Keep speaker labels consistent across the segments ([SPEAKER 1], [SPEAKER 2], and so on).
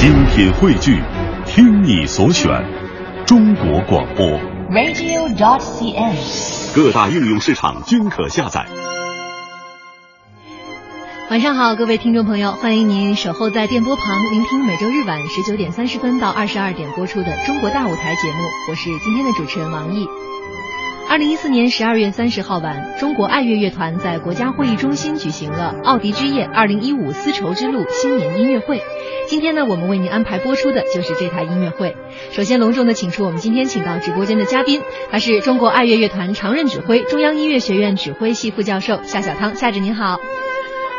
[SPEAKER 1] 精品汇聚，听你所选，中国广播。
[SPEAKER 2] radio.dot.cn，。
[SPEAKER 1] 各大应用市场均可下载。
[SPEAKER 3] 晚上好，各位听众朋友，欢迎您守候在电波旁，聆听每周日晚十九点三十分到二十二点播出的《中国大舞台》节目。我是今天的主持人王毅。二零一四年十二月三十号晚，中国爱乐乐团在国家会议中心举行了“奥迪之夜二零一五丝绸之路新年音乐会”。今天呢，我们为您安排播出的就是这台音乐会。首先，隆重的请出我们今天请到直播间的嘉宾，他是中国爱乐乐团常任指挥、中央音乐学院指挥系副教授夏小汤。夏指您好。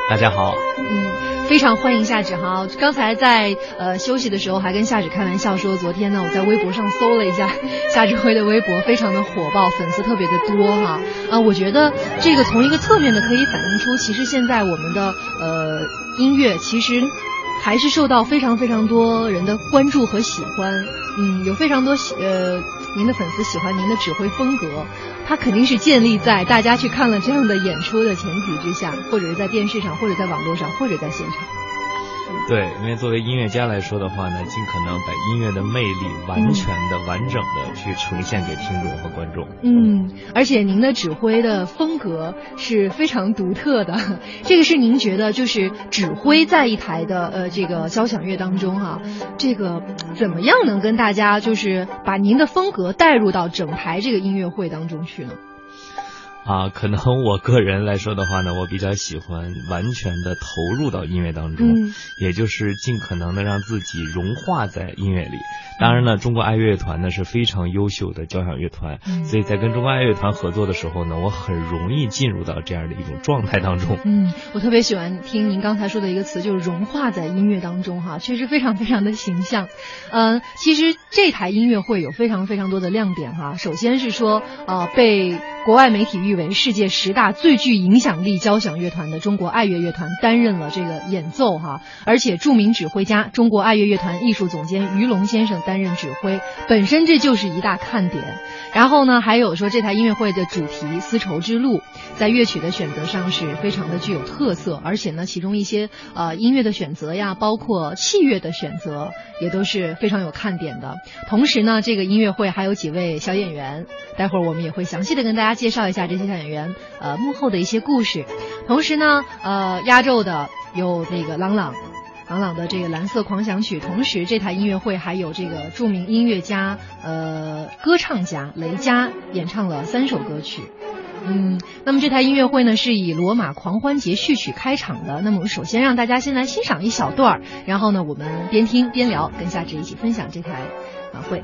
[SPEAKER 4] 大家好，
[SPEAKER 3] 嗯，非常欢迎夏芷哈。刚才在呃休息的时候还跟夏芷开玩笑说，昨天呢我在微博上搜了一下 夏志辉的微博，非常的火爆，粉丝特别的多哈。啊，我觉得这个从一个侧面的可以反映出，其实现在我们的呃音乐其实还是受到非常非常多人的关注和喜欢。嗯，有非常多喜呃您的粉丝喜欢您的指挥风格。它肯定是建立在大家去看了这样的演出的前提之下，或者是在电视上，或者在网络上，或者在现场。
[SPEAKER 4] 对，因为作为音乐家来说的话呢，尽可能把音乐的魅力完全的、嗯、完整的去呈现给听众和观众。
[SPEAKER 3] 嗯，而且您的指挥的风格是非常独特的，这个是您觉得就是指挥在一台的呃这个交响乐当中哈、啊，这个怎么样能跟大家就是把您的风格带入到整台这个音乐会当中去呢？
[SPEAKER 4] 啊，可能我个人来说的话呢，我比较喜欢完全的投入到音乐当中，
[SPEAKER 3] 嗯、
[SPEAKER 4] 也就是尽可能的让自己融化在音乐里。当然呢，中国爱乐乐团呢是非常优秀的交响乐团，
[SPEAKER 3] 嗯、
[SPEAKER 4] 所以在跟中国爱乐乐团合作的时候呢，我很容易进入到这样的一种状态当中。
[SPEAKER 3] 嗯，我特别喜欢听您刚才说的一个词，就是融化在音乐当中哈，确实非常非常的形象。嗯、呃，其实这台音乐会有非常非常多的亮点哈，首先是说呃被国外媒体誉为世界十大最具影响力交响乐团的中国爱乐乐团担任了这个演奏哈，而且著名指挥家中国爱乐乐团艺术总监于龙先生担任指挥，本身这就是一大看点。然后呢，还有说这台音乐会的主题丝绸之路，在乐曲的选择上是非常的具有特色，而且呢，其中一些呃音乐的选择呀，包括器乐的选择也都是非常有看点的。同时呢，这个音乐会还有几位小演员，待会儿我们也会详细的跟大家介绍一下这些小演员呃幕后的一些故事。同时呢，呃，压轴的有那个郎朗。郎朗的这个《蓝色狂想曲》，同时这台音乐会还有这个著名音乐家、呃歌唱家雷佳演唱了三首歌曲。嗯，那么这台音乐会呢是以《罗马狂欢节序曲》开场的。那么我们首先让大家先来欣赏一小段，然后呢我们边听边聊，跟夏至一起分享这台晚会。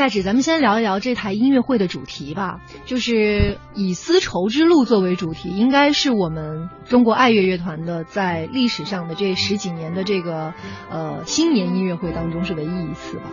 [SPEAKER 3] 夏芷，咱们先聊一聊这台音乐会的主题吧，就是以丝绸之路作为主题，应该是我们中国爱乐乐团的在历史上的这十几年的这个呃新年音乐会当中是唯一一次吧。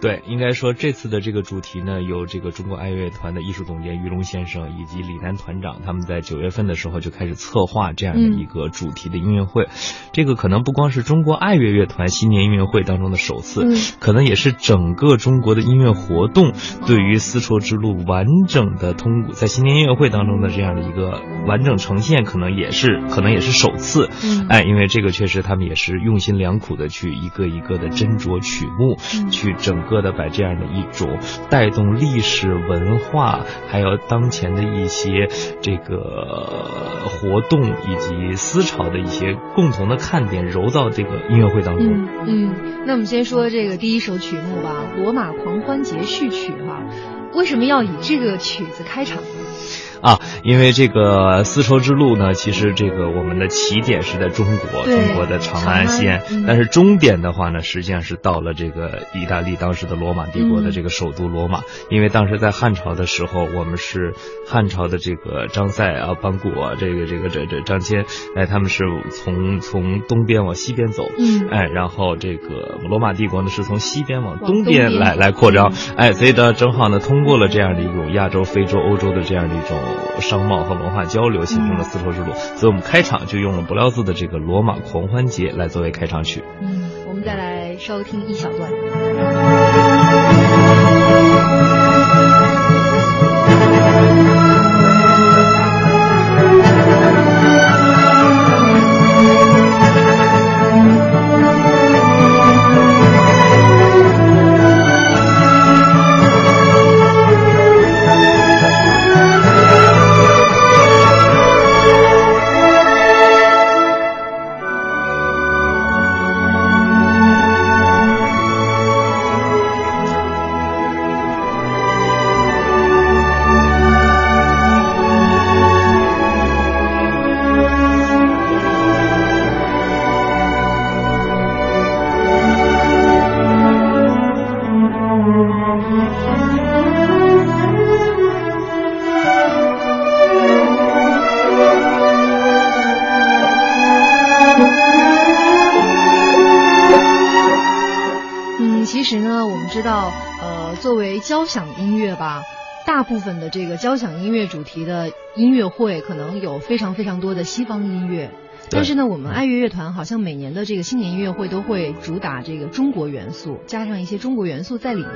[SPEAKER 4] 对，应该说这次的这个主题呢，由这个中国爱乐团的艺术总监于龙先生以及李楠团长，他们在九月份的时候就开始策划这样的一个主题的音乐会。嗯、这个可能不光是中国爱乐乐团新年音乐会当中的首次，
[SPEAKER 3] 嗯、
[SPEAKER 4] 可能也是整个中国的音乐活动对于丝绸之路完整的通过在新年音乐会当中的这样的一个完整呈现，可能也是可能也是首次。
[SPEAKER 3] 嗯、
[SPEAKER 4] 哎，因为这个确实他们也是用心良苦的去一个一个的斟酌曲目，
[SPEAKER 3] 嗯、
[SPEAKER 4] 去整个。的把这样的一种带动历史文化，还有当前的一些这个活动以及思潮的一些共同的看点揉到这个音乐会当中。
[SPEAKER 3] 嗯嗯，那我们先说这个第一首曲目吧，《罗马狂欢节序曲》哈，为什么要以这个曲子开场呢？
[SPEAKER 4] 啊，因为这个丝绸之路呢，其实这个我们的起点是在中国，中国的长安西安，但是终点的话呢，实际上是到了这个意大利当时的罗马帝国的这个首都罗马。因为当时在汉朝的时候，我们是汉朝的这个张赛啊、班固啊，这个这个这这张骞，哎，他们是从从东边往西边走，
[SPEAKER 3] 嗯，
[SPEAKER 4] 哎，然后这个罗马帝国呢是从西边往东边来来扩张，哎，所以呢正好呢通过了这样的一种亚洲、非洲、欧洲的这样的一种商贸和文化交流，形成了丝绸之路。所以我们开场就用了不料字的这个罗马狂欢节来作为开场曲。
[SPEAKER 3] 嗯，我们再来收听一小段。大部分的这个交响音乐主题的音乐会，可能有非常非常多的西方音乐。但是呢，我们爱乐乐团好像每年的这个新年音乐会都会主打这个中国元素，加上一些中国元素在里面。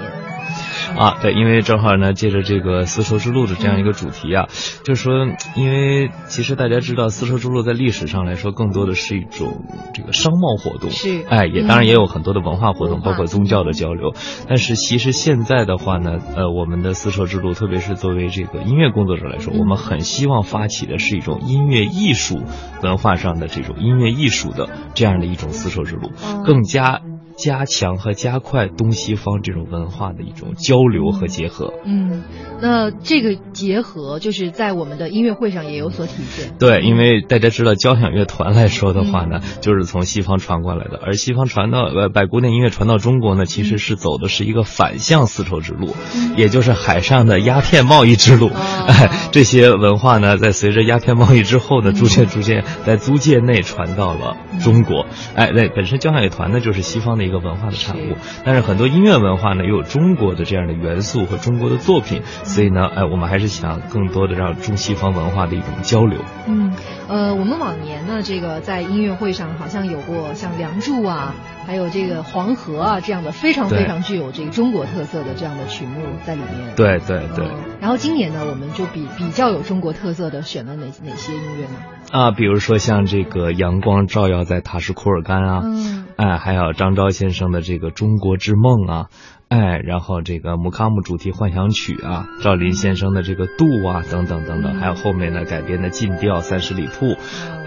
[SPEAKER 4] 啊，对，因为正好呢，借着这个丝绸之路的这样一个主题啊，就是说，因为其实大家知道，丝绸之路在历史上来说，更多的是一种这个商贸活动，
[SPEAKER 3] 是，
[SPEAKER 4] 哎，也当然也有很多的文化活动，包括宗教的交流。但是其实现在的话呢，呃，我们的丝绸之路，特别是作为这个音乐工作者来说，我们很希望发起的是一种音乐艺术文化上的这种音乐艺术的这样的一种丝绸之路，更加。加强和加快东西方这种文化的一种交流和结合。
[SPEAKER 3] 嗯，那这个结合就是在我们的音乐会上也有所体现。
[SPEAKER 4] 对，因为大家知道交响乐团来说的话呢，就是从西方传过来的，而西方传到呃把古典音乐传到中国呢，其实是走的是一个反向丝绸之路，也就是海上的鸦片贸易之路。哎，这些文化呢，在随着鸦片贸易之后呢，逐渐逐渐在租界内传到了中国。哎，对，本身交响乐团呢，就是西方的。一个文化的产物，但是很多音乐文化呢，又有中国的这样的元素和中国的作品，所以呢，哎，我们还是想更多的让中西方文化的一种交流。
[SPEAKER 3] 嗯，呃，我们往年呢，这个在音乐会上好像有过像《梁祝》啊，还有这个《黄河》啊这样的非常非常具有这个中国特色的这样的曲目在里面。
[SPEAKER 4] 对对对。
[SPEAKER 3] 然后今年呢，我们就比比较有中国特色的选了哪哪些音乐呢？
[SPEAKER 4] 啊，比如说像这个阳光照耀在塔什库尔干啊，
[SPEAKER 3] 嗯，
[SPEAKER 4] 哎，还有张昭先生的这个中国之梦啊。哎，然后这个姆卡姆主题幻想曲啊，赵林先生的这个渡啊，等等等等，还有后面呢改编的禁调三十里铺，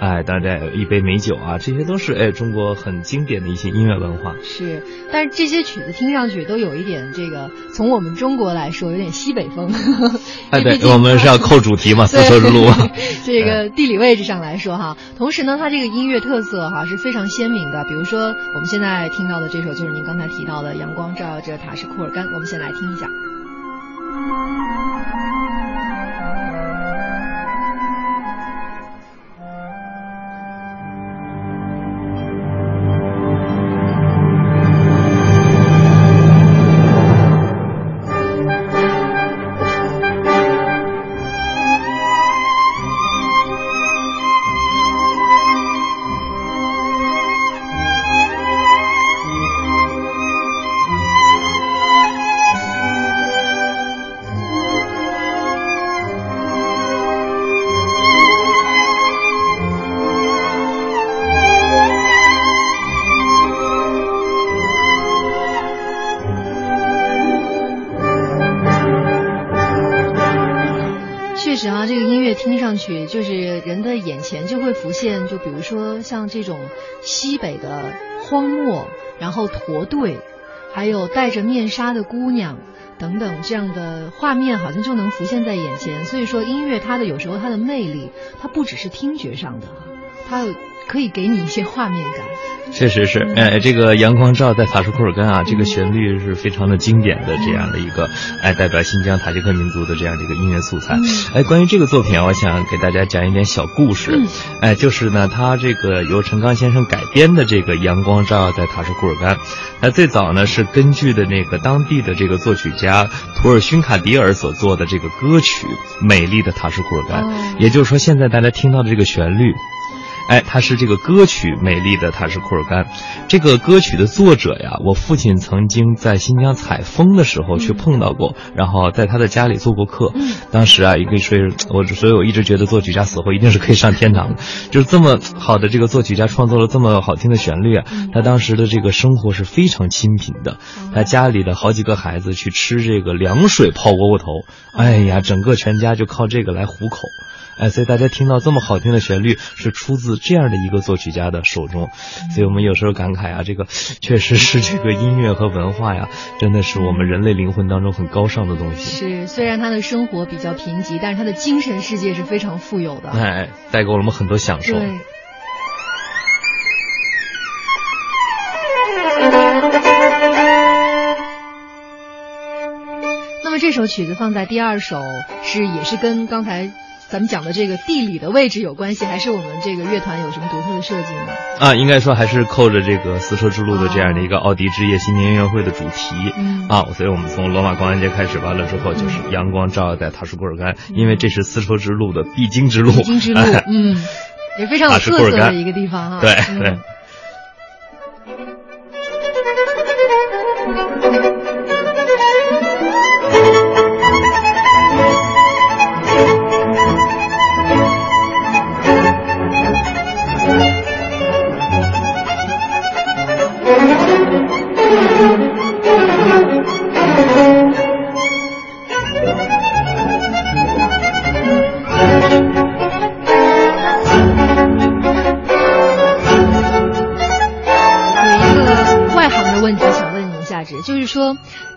[SPEAKER 4] 哎，当然有一杯美酒啊，这些都是哎中国很经典的一些音乐文化。
[SPEAKER 3] 是，但是这些曲子听上去都有一点这个，从我们中国来说有点西北风。
[SPEAKER 4] 哎，对，我们是要扣主题嘛，丝绸之路。
[SPEAKER 3] 这个地理位置上来说哈，同时呢，它这个音乐特色哈是非常鲜明的。比如说我们现在听到的这首就是您刚才提到的《阳光照耀着塔》。是库尔干，我们先来听一下。现，就比如说像这种西北的荒漠，然后驼队，还有戴着面纱的姑娘，等等这样的画面，好像就能浮现在眼前。所以说，音乐它的有时候它的魅力，它不只是听觉上的，它可以给你一些画面感。
[SPEAKER 4] 确实是，哎，这个阳光照在塔什库尔干啊，这个旋律是非常的经典的这样的一个，哎，代表新疆塔吉克民族的这样的一个音乐素材。哎，关于这个作品啊，我想给大家讲一点小故事。哎，就是呢，他这个由陈刚先生改编的这个阳光照在塔什库尔干，那最早呢是根据的那个当地的这个作曲家图尔勋卡迪尔所做的这个歌曲《美丽的塔什库尔干》，也就是说现在大家听到的这个旋律。哎，他是这个歌曲《美丽的塔什库尔干》，这个歌曲的作者呀，我父亲曾经在新疆采风的时候去碰到过，然后在他的家里做过客。当时啊，也可以说，我所以我一直觉得作曲家死后一定是可以上天堂的，就是这么好的这个作曲家创作了这么好听的旋律啊。他当时的这个生活是非常清贫的，他家里的好几个孩子去吃这个凉水泡窝窝头，哎呀，整个全家就靠这个来糊口。哎，所以大家听到这么好听的旋律，是出自这样的一个作曲家的手中，所以我们有时候感慨啊，这个 确实是这个音乐和文化呀，真的是我们人类灵魂当中很高尚的东西。
[SPEAKER 3] 是，虽然他的生活比较贫瘠，但是他的精神世界是非常富有的。
[SPEAKER 4] 哎，带给我们很多享受。
[SPEAKER 3] 对。那么这首曲子放在第二首，是也是跟刚才。咱们讲的这个地理的位置有关系，还是我们这个乐团有什么独特的设计呢？
[SPEAKER 4] 啊，应该说还是扣着这个丝绸之路的这样的一个奥迪之夜新年音乐会的主题。嗯啊，所以我们从罗马光安节开始，完了之后就是阳光照耀在塔什库尔干，因为这是丝绸之路的必经之路。
[SPEAKER 3] 必经之路，嗯，也非常有 特色的一个地方哈。
[SPEAKER 4] 对对。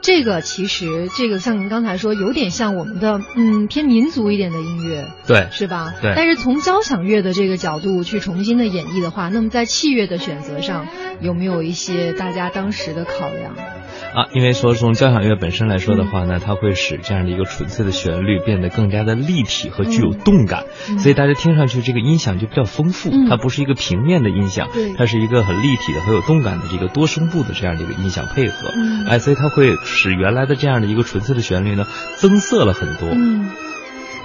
[SPEAKER 3] 这个其实，这个像您刚才说，有点像我们的嗯偏民族一点的音乐，
[SPEAKER 4] 对，
[SPEAKER 3] 是吧？
[SPEAKER 4] 对。
[SPEAKER 3] 但是从交响乐的这个角度去重新的演绎的话，那么在器乐的选择上，有没有一些大家当时的考量？
[SPEAKER 4] 啊，因为说从交响乐本身来说的话呢，它会使这样的一个纯粹的旋律变得更加的立体和具有动感，所以大家听上去这个音响就比较丰富，它不是一个平面的音响，它是一个很立体的、很有动感的这个多声部的这样的一个音响配合，哎，所以它会使原来的这样的一个纯粹的旋律呢增色了很多。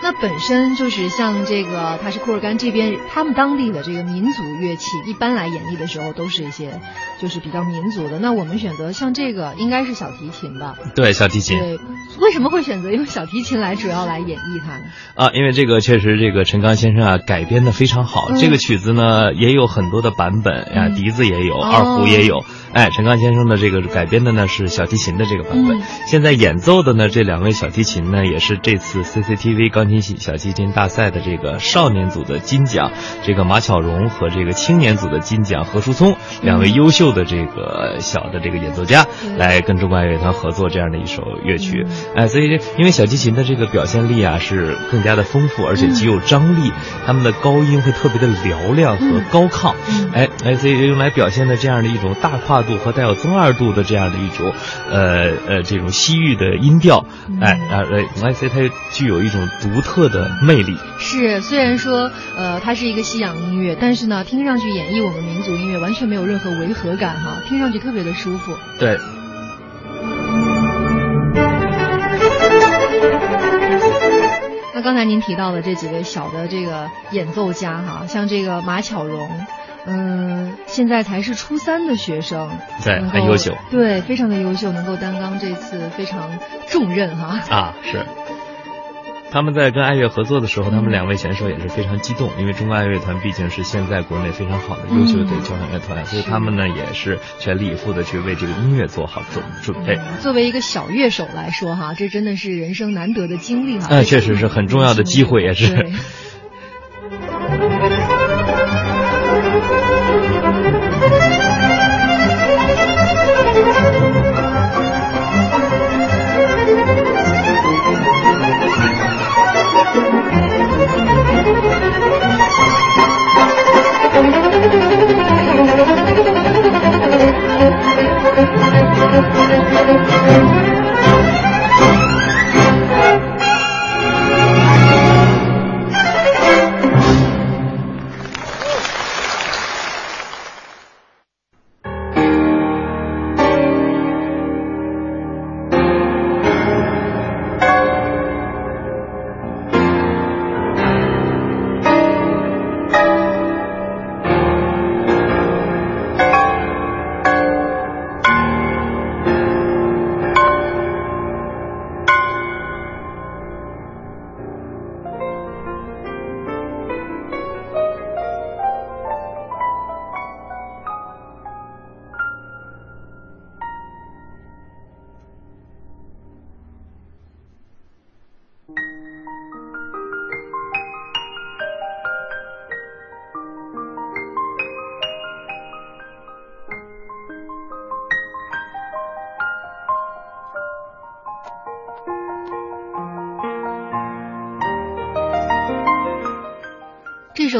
[SPEAKER 3] 那本身就是像这个塔什库尔干这边，他们当地的这个民族乐器，一般来演绎的时候都是一些就是比较民族的。那我们选择像这个，应该是小提琴吧？
[SPEAKER 4] 对，小提琴。
[SPEAKER 3] 对，为什么会选择用小提琴来主要来演绎它呢？
[SPEAKER 4] 啊，因为这个确实，这个陈刚先生啊改编的非常好。这个曲子呢也有很多的版本呀，笛子也有，二胡也有。哎，陈刚先生的这个改编的呢是小提琴的这个版本。现在演奏的呢这两位小提琴呢也是这次 CCTV 钢琴。小提琴大赛的这个少年组的金奖，这个马巧荣和这个青年组的金奖何书聪两位优秀的这个小的这个演奏家来跟中国爱乐团合作这样的一首乐曲，哎，所以这因为小提琴的这个表现力啊是更加的丰富，而且极有张力，他们的高音会特别的嘹亮和高亢，哎哎，所以用来表现的这样的一种大跨度和带有增二度的这样的一种呃呃这种西域的音调，哎啊哎，所以它具有一种独。特的魅力
[SPEAKER 3] 是，虽然说呃它是一个西洋音乐，但是呢听上去演绎我们民族音乐完全没有任何违和感哈，听上去特别的舒服。
[SPEAKER 4] 对。
[SPEAKER 3] 那刚才您提到的这几位小的这个演奏家哈，像这个马巧荣，嗯，现在才是初三的学生，
[SPEAKER 4] 对，很优秀，
[SPEAKER 3] 对，非常的优秀，能够担当这次非常重任哈。
[SPEAKER 4] 啊，是。他们在跟爱乐合作的时候，他们两位选手也是非常激动，因为中国爱乐团毕竟是现在国内非常好的优秀的交响乐团，所以他们呢也是全力以赴的去为这个音乐做好准准备。
[SPEAKER 3] 作为一个小乐手来说，哈，这真的是人生难得的经历哈。
[SPEAKER 4] 哎，确实是很重要的机会，也是。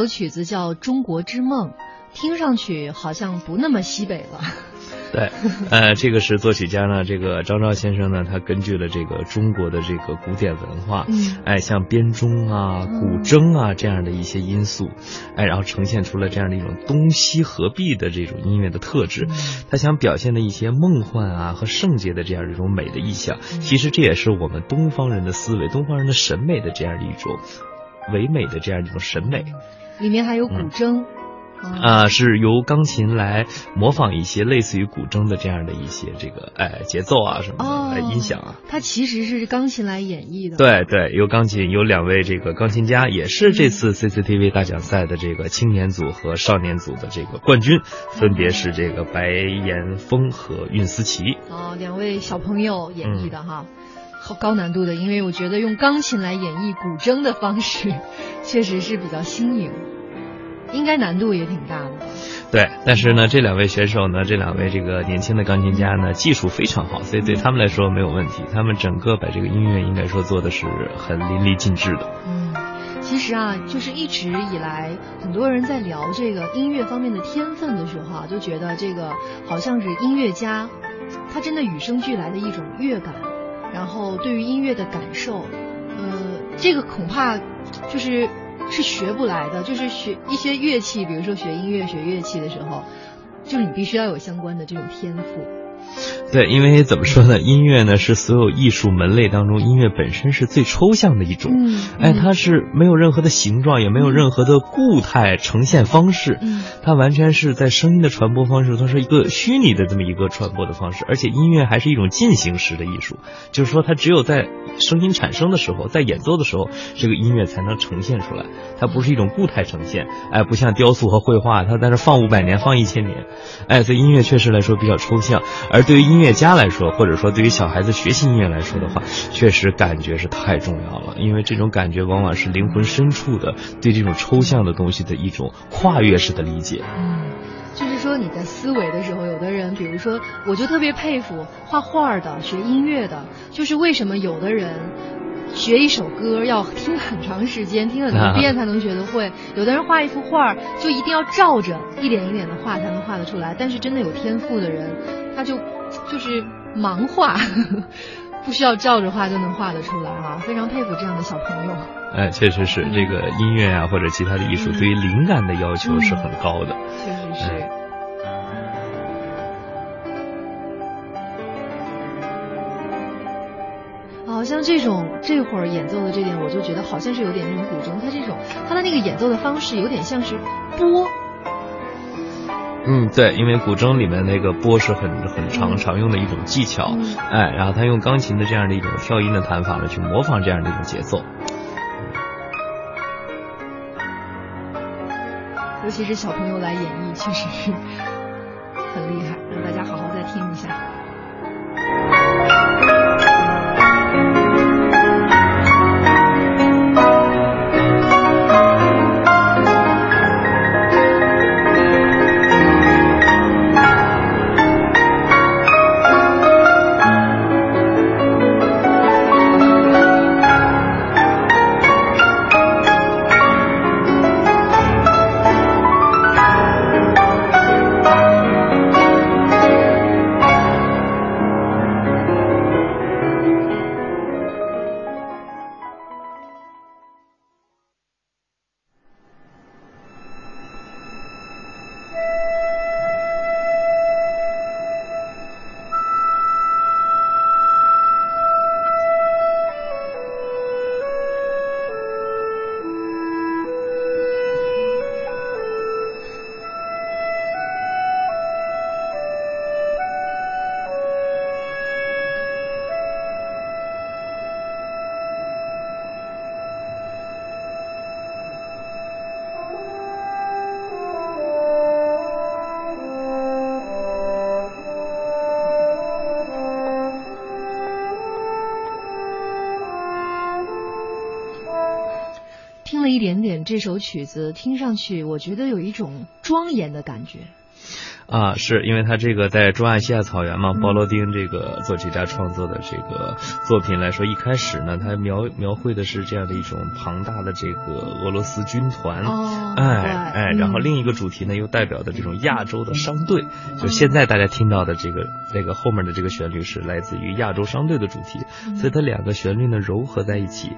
[SPEAKER 3] 首曲子叫《中国之梦》，听上去好像不那么西北了。
[SPEAKER 4] 对，呃，这个是作曲家呢，这个张昭先生呢，他根据了这个中国的这个古典文化，
[SPEAKER 3] 嗯，
[SPEAKER 4] 哎，像编钟啊、古筝啊这样的一些因素，哎，然后呈现出了这样的一种东西合璧的这种音乐的特质。他想表现的一些梦幻啊和圣洁的这样一种美的意象，其实这也是我们东方人的思维、东方人的审美的这样的一种唯美的这样一种审美。
[SPEAKER 3] 里面还有古筝。
[SPEAKER 4] 啊，是由钢琴来模仿一些类似于古筝的这样的一些这个哎节奏啊什么的音响啊。
[SPEAKER 3] 它其实是钢琴来演绎的。
[SPEAKER 4] 对对，由钢琴有两位这个钢琴家，也是这次 CCTV 大奖赛的这个青年组和少年组的这个冠军，分别是这个白岩峰和运思琪。
[SPEAKER 3] 哦，两位小朋友演绎的哈，好高难度的，因为我觉得用钢琴来演绎古筝的方式，确实是比较新颖。应该难度也挺大的，
[SPEAKER 4] 对。但是呢，这两位选手呢，这两位这个年轻的钢琴家呢，技术非常好，所以对他们来说没有问题。他们整个把这个音乐应该说做的是很淋漓尽致的。
[SPEAKER 3] 嗯，其实啊，就是一直以来，很多人在聊这个音乐方面的天分的时候啊，就觉得这个好像是音乐家，他真的与生俱来的一种乐感，然后对于音乐的感受，呃，这个恐怕就是。是学不来的，就是学一些乐器，比如说学音乐、学乐器的时候，就是你必须要有相关的这种天赋。
[SPEAKER 4] 对，因为怎么说呢？音乐呢是所有艺术门类当中，音乐本身是最抽象的一种。
[SPEAKER 3] 嗯，
[SPEAKER 4] 哎，它是没有任何的形状，也没有任何的固态呈现方式。
[SPEAKER 3] 嗯，
[SPEAKER 4] 它完全是在声音的传播方式，它是一个虚拟的这么一个传播的方式。而且音乐还是一种进行时的艺术，就是说它只有在声音产生的时候，在演奏的时候，这个音乐才能呈现出来。它不是一种固态呈现，哎，不像雕塑和绘画，它在那放五百年、放一千年。哎，所以音乐确实来说比较抽象，而对于音乐家来说，或者说对于小孩子学习音乐来说的话，确实感觉是太重要了。因为这种感觉往往是灵魂深处的对这种抽象的东西的一种跨越式的理解。
[SPEAKER 3] 嗯，就是说你在思维的时候，有的人，比如说，我就特别佩服画画的、学音乐的，就是为什么有的人。学一首歌要听很长时间，听很多遍才能学得会。有的人画一幅画，就一定要照着一点一点的画才能画得出来。但是真的有天赋的人，他就就是盲画，不需要照着画就能画得出来啊！非常佩服这样的小朋友。
[SPEAKER 4] 哎，确实是这个音乐啊，或者其他的艺术，对于灵感的要求是很高的。
[SPEAKER 3] 确实是。好像这种这会儿演奏的这点，我就觉得好像是有点那种古筝，它这种它的那个演奏的方式有点像是拨。
[SPEAKER 4] 嗯，对，因为古筝里面那个拨是很很常常用的一种技巧，哎，然后他用钢琴的这样的一种跳音的弹法呢，去模仿这样的一种节奏。
[SPEAKER 3] 尤其是小朋友来演绎，确实是很厉害，让大家好好再听一下。这首曲子听上去，我觉得有一种庄严的感觉。
[SPEAKER 4] 啊，是因为他这个在中亚西亚草原嘛，鲍罗丁这个作曲家创作的这个作品来说，一开始呢，他描描绘的是这样的一种庞大的这个俄罗斯军团，哎哎，然后另一个主题呢，又代表的这种亚洲的商队，就现在大家听到的这个这个后面的这个旋律是来自于亚洲商队的主题，所以它两个旋律呢糅合在一起，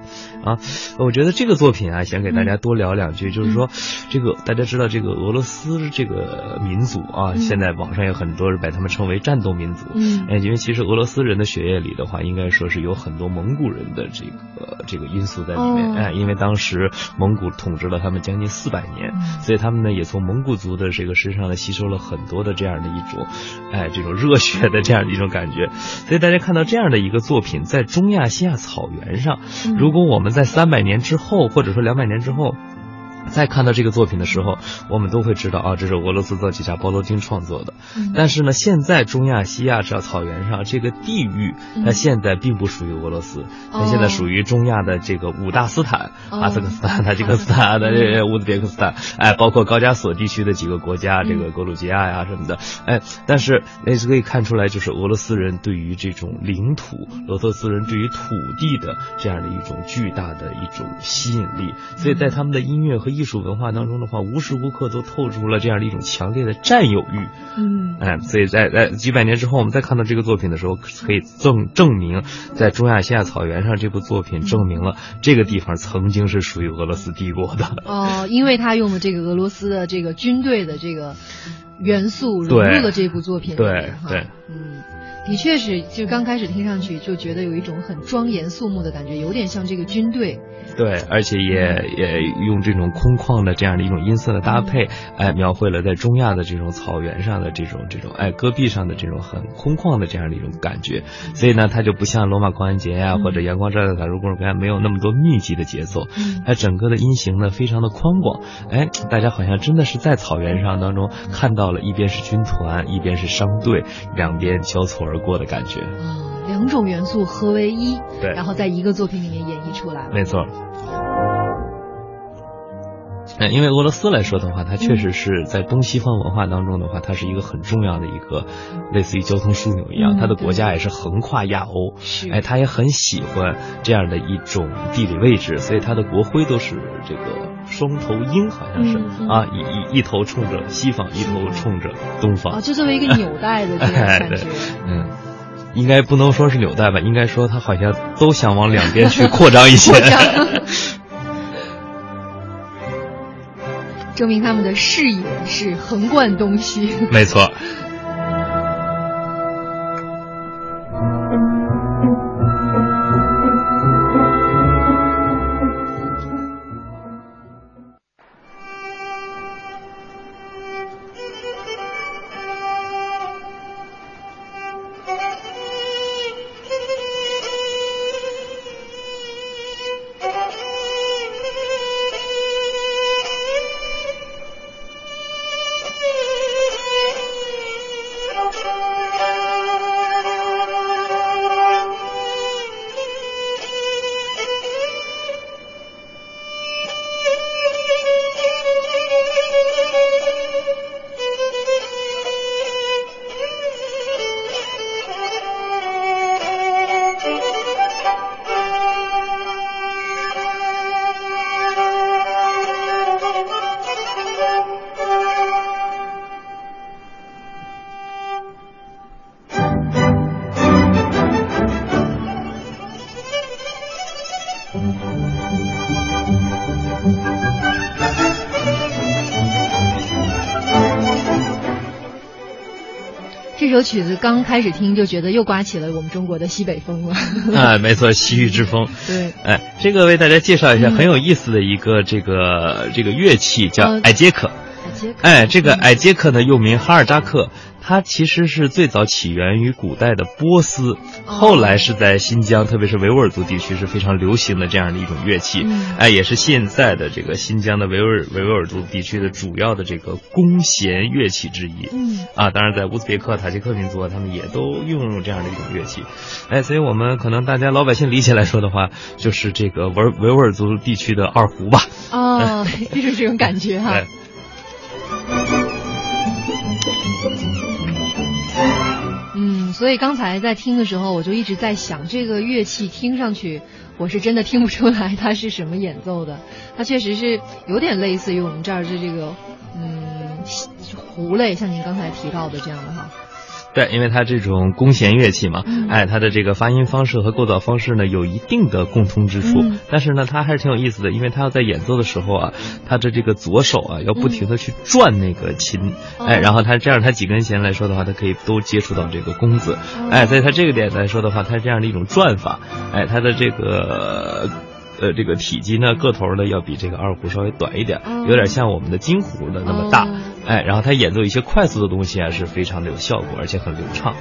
[SPEAKER 4] 啊，我觉得这个作品啊，想给大家多聊两句，就是说，这个大家知道这个俄罗斯这个民族啊。现在网上有很多人把他们称为战斗民族，嗯，哎，因为其实俄罗斯人的血液里的话，应该说是有很多蒙古人的这个这个因素在里面，哎，因为当时蒙古统治了他们将近四百年，所以他们呢也从蒙古族的这个身上呢吸收了很多的这样的一种，哎，这种热血的这样的一种感觉，所以大家看到这样的一个作品在中亚西亚草原上，如果我们在三百年之后，或者说两百年之后。再看到这个作品的时候，我们都会知道啊，这是俄罗斯作曲家波罗丁创作的。但是呢，现在中亚西亚这草原上这个地域，它现在并不属于俄罗斯，它现在属于中亚的这个五大斯坦：阿萨克 斯坦、塔吉克斯坦、的乌兹别克斯坦，哎，包括高加索地区的几个国家，这个格鲁吉亚呀什么的，哎，但是那是可以看出来，就是俄罗斯人对于这种领土，俄罗斯人对于土地的这样的一种巨大的一种吸引力，所以在他们的音乐和。艺术文化当中的话，无时无刻都透出了这样的一种强烈的占有欲。嗯，哎，所以在在几百年之后，我们再看到这个作品的时候，可以证证明，在中亚西亚草原上，这部作品证明了这个地方曾经是属于俄罗斯帝国的。
[SPEAKER 3] 哦，因为他用的这个俄罗斯的这个军队的这个元素融入了这部作品。
[SPEAKER 4] 对对，
[SPEAKER 3] 嗯。的确是，就刚开始听上去就觉得有一种很庄严肃穆的感觉，有点像这个军队。
[SPEAKER 4] 对，而且也也用这种空旷的这样的一种音色的搭配，哎，描绘了在中亚的这种草原上的这种这种哎戈壁上的这种很空旷的这样的一种感觉。所以呢，它就不像罗马狂欢节呀或者阳光照在塔如公主边没有那么多密集的节奏，它整个的音型呢非常的宽广。哎，大家好像真的是在草原上当中看到了一边是军团，一边是商队，两边交错而。过的感觉。
[SPEAKER 3] 啊，两种元素合为一，
[SPEAKER 4] 对，
[SPEAKER 3] 然后在一个作品里面演绎出来了，
[SPEAKER 4] 没错。哎，因为俄罗斯来说的话，它确实是在东西方文化当中的话，它是一个很重要的一个类似于交通枢纽一样，它的国家也是横跨亚欧，哎，它也很喜欢这样的一种地理位置，所以它的国徽都是这个双头鹰，好像是啊，一一一头冲着西方，一头冲着东方，
[SPEAKER 3] 啊，就作为一个纽带的这种感觉，
[SPEAKER 4] 嗯，应该不能说是纽带吧，应该说它好像都想往两边去 扩张一些。
[SPEAKER 3] 证明他们的视野是横贯东西。
[SPEAKER 4] 没错。
[SPEAKER 3] 首曲子刚开始听就觉得又刮起了我们中国的西北风了。
[SPEAKER 4] 啊，没错，西域之风。
[SPEAKER 3] 对，
[SPEAKER 4] 哎，这个为大家介绍一下很有意思的一个这个这个乐器，叫艾杰克。哎，这个矮杰克呢又名哈尔扎克。它其实是最早起源于古代的波斯，后来是在新疆，特别是维吾尔族地区是非常流行的这样的一种乐器，哎，也是现在的这个新疆的维吾尔维吾尔族地区的主要的这个弓弦乐器之一。嗯，啊，当然在乌兹别克、塔吉克民族啊，他们也都拥有这样的一种乐器，哎，所以我们可能大家老百姓理解来说的话，就是这个维维吾尔族地区的二胡吧。
[SPEAKER 3] 哦，就是这种感觉哈。嗯，所以刚才在听的时候，我就一直在想，这个乐器听上去，我是真的听不出来它是什么演奏的。它确实是有点类似于我们这儿的这个，嗯，胡类，像您刚才提到的这样的哈。
[SPEAKER 4] 对，因为它这种弓弦乐器嘛，哎，它的这个发音方式和构造方式呢，有一定的共通之处。但是呢，它还是挺有意思的，因为它要在演奏的时候啊，它的这个左手啊，要不停的去转那个琴，哎，然后它这样，它几根弦来说的话，它可以都接触到这个弓子，哎，在它这个点来说的话，它这样的一种转法，哎，它的这个。呃，这个体积呢，个头呢，要比这个二胡稍微短一点，有点像我们的金胡的那么大，哎，然后他演奏一些快速的东西啊，是非常的有效果，而且很流畅。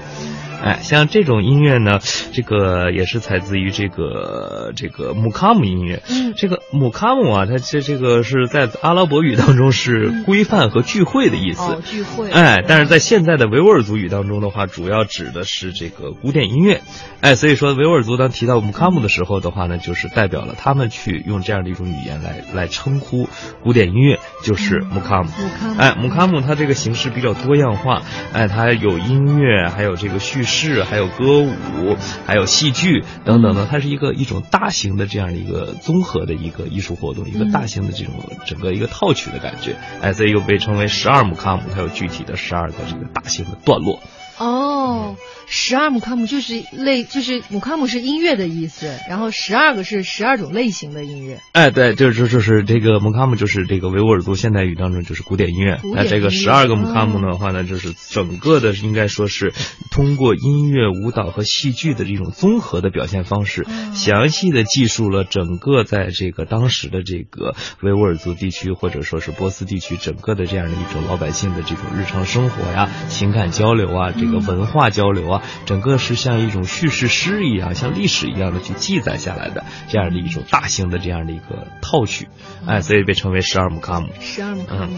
[SPEAKER 4] 哎，像这种音乐呢，这个也是采自于这个这个姆卡姆音乐。嗯，这个姆卡姆啊，它这这个是在阿拉伯语当中是规范和聚会的意思。
[SPEAKER 3] 哦，聚会。
[SPEAKER 4] 哎，但是在现在的维吾尔族语当中的话，主要指的是这个古典音乐。哎，所以说维吾尔族当提到姆卡姆的时候的话呢，就是代表了他们去用这样的一种语言来来称呼古典音乐，就是姆卡姆。
[SPEAKER 3] 姆卡姆。
[SPEAKER 4] 哎，姆卡姆它这个形式比较多样化。哎，它有音乐，还有这个叙。是，还有歌舞，还有戏剧等等呢，它是一个一种大型的这样的一个综合的一个艺术活动，一个大型的这种整个一个套曲的感觉，哎，所以又被称为十二姆卡姆，它有具体的十二个这个大型的段落。
[SPEAKER 3] 哦。十二木卡姆就是类，就是木卡姆是音乐的意思，然后十二个是十二种类型的音乐。
[SPEAKER 4] 哎，对，就是就是这个木卡姆就是这个维吾尔族现代语当中就是古典音乐。那这个十二个木卡姆的话呢，就是整个的应该说是通过音乐、舞蹈和戏剧的这种综合的表现方式，详细的记述了整个在这个当时的这个维吾尔族地区或者说是波斯地区整个的这样的一种老百姓的这种日常生活呀、情感交流啊、这个文化交流啊。整个是像一种叙事诗一样，像历史一样的去记载下来的这样的一种大型的这样的一个套曲，哎，所以被称为十二木卡姆。
[SPEAKER 3] 十二木卡姆。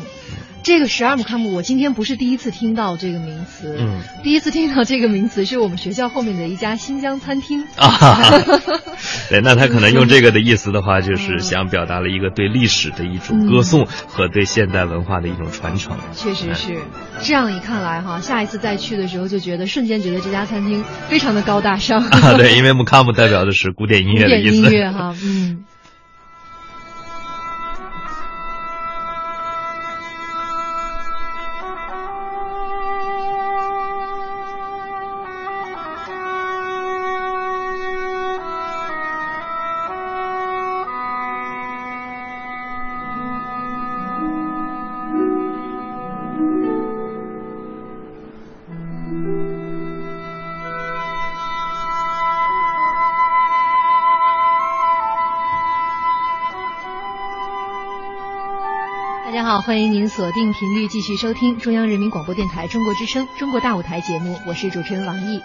[SPEAKER 3] 这个十二木卡姆，我今天不是第一次听到这个名词。嗯，第一次听到这个名词是我们学校后面的一家新疆餐厅。
[SPEAKER 4] 啊，对，那他可能用这个的意思的话，就是想表达了一个对历史的一种歌颂和对现代文化的一种传承。
[SPEAKER 3] 确实是，这样一看来哈，下一次再去的时候就觉得瞬间觉得这家餐厅非常的高大上。
[SPEAKER 4] 啊，对，因为木卡姆代表的是古典音乐的意思。
[SPEAKER 3] 音乐哈，嗯。欢迎您锁定频率继续收听中央人民广播电台中国之声《中国大舞台》节目，我是主持人王毅。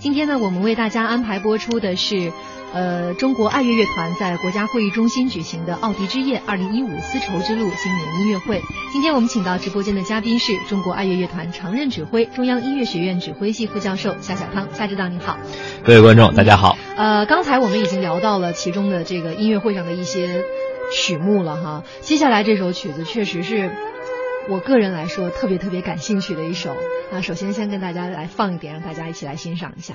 [SPEAKER 3] 今天呢，我们为大家安排播出的是，呃，中国爱乐乐团在国家会议中心举行的“奥迪之夜”二零一五丝绸之路新年音乐会。今天我们请到直播间的嘉宾是中国爱乐乐团常任指挥、中央音乐学院指挥系副教授夏小康。夏指导你好，
[SPEAKER 4] 各位观众大家好。
[SPEAKER 3] 呃，刚才我们已经聊到了其中的这个音乐会上的一些。曲目了哈，接下来这首曲子确实是我个人来说特别特别感兴趣的一首。啊首先先跟大家来放一点，让大家一起来欣赏一下。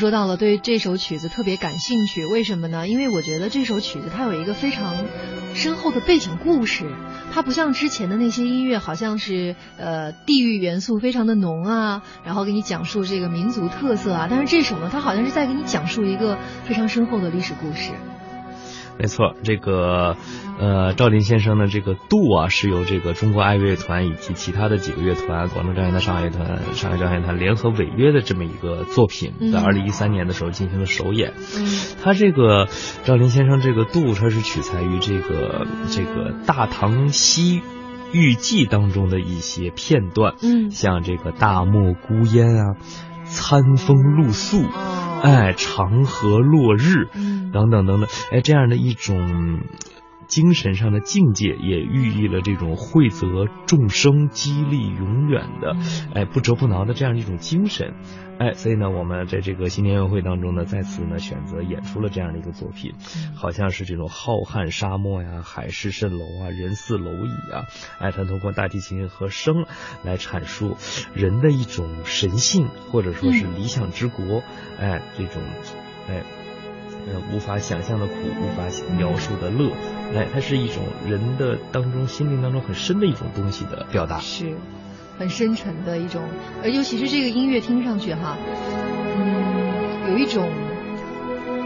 [SPEAKER 3] 说到了对这首曲子特别感兴趣，为什么呢？因为我觉得这首曲子它有一个非常深厚的背景故事，它不像之前的那些音乐，好像是呃地域元素非常的浓啊，然后给你讲述这个民族特色啊，但是这首呢，它好像是在给你讲述一个非常深厚的历史故事。
[SPEAKER 4] 没错，这个，呃，赵林先生的这个《渡》啊，是由这个中国爱乐团以及其他的几个乐团，广州交响乐团、上海乐团、上海交响乐团联合违约的这么一个作品，在二零一三年的时候进行了首演。
[SPEAKER 3] 嗯，
[SPEAKER 4] 他这个赵林先生这个《渡》，他是取材于这个这个《大唐西域记》当中的一些片段，
[SPEAKER 3] 嗯，
[SPEAKER 4] 像这个大漠孤烟啊，餐风露宿。哎，长河落日，等等等等，哎，这样的一种精神上的境界，也寓意了这种惠泽众生、激励永远的，哎，不折不挠的这样一种精神。哎，所以呢，我们在这个新年音乐会当中呢，再次呢选择演出了这样的一个作品，好像是这种浩瀚沙漠呀、海市蜃楼啊、人似蝼蚁啊，哎，他通过大提琴和声来阐述人的一种神性，或者说是理想之国，哎，这种，哎，呃，无法想象的苦，无法描述的乐，哎，它是一种人的当中心灵当中很深的一种东西的表达。
[SPEAKER 3] 是。很深沉的一种，而，尤其是这个音乐听上去哈，嗯，有一种，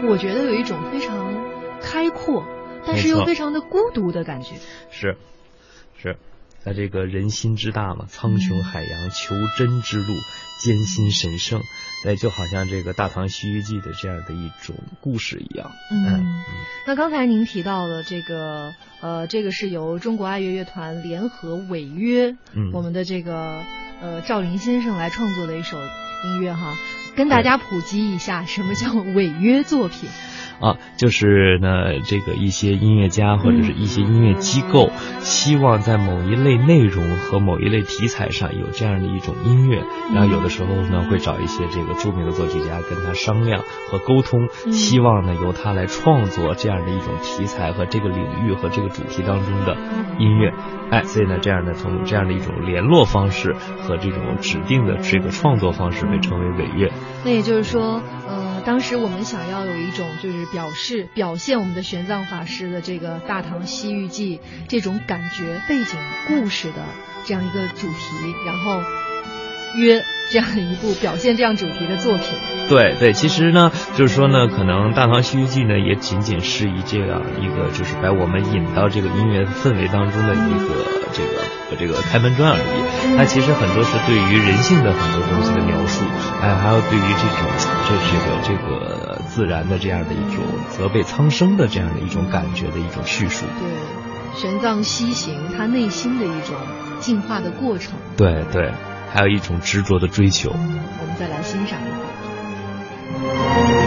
[SPEAKER 3] 我觉得有一种非常开阔，但是又非常的孤独的感觉。
[SPEAKER 4] 是，是。在这个人心之大嘛，苍穹海洋，求真之路，艰辛神圣，哎，就好像这个《大唐西域记》的这样的一种故事一样。
[SPEAKER 3] 嗯，那刚才您提到了这个，呃，这个是由中国爱乐乐团联合违约，嗯。我们的这个呃赵林先生来创作的一首音乐哈，跟大家普及一下什么叫违约作品。
[SPEAKER 4] 啊，就是呢，这个一些音乐家或者是一些音乐机构，希望在某一类内容和某一类题材上有这样的一种音乐，然后有的时候呢，会找一些这个著名的作曲家跟他商量和沟通，希望呢由他来创作这样的一种题材和这个领域和这个主题当中的音乐。哎，所以呢，这样的从这样的一种联络方式和这种指定的这个创作方式被称为违约。
[SPEAKER 3] 那也就是说，呃。当时我们想要有一种就是表示表现我们的玄奘法师的这个《大唐西域记》这种感觉背景故事的这样一个主题，然后约这样一部表现这样主题的作品。
[SPEAKER 4] 对对，其实呢，就是说呢，可能《大唐西域记》呢也仅仅是一这样一个，就是把我们引到这个音乐氛围当中的一个这个这个开门砖而已。它其实很多是对于人性的很多东西的描述，哎，还有对于这种。这这个这个自然的这样的一种责备苍生的这样的一种感觉的一种叙述，
[SPEAKER 3] 对，玄奘西行他内心的一种进化的过程，
[SPEAKER 4] 对对，还有一种执着的追求。
[SPEAKER 3] 我们再来欣赏一
[SPEAKER 4] 会。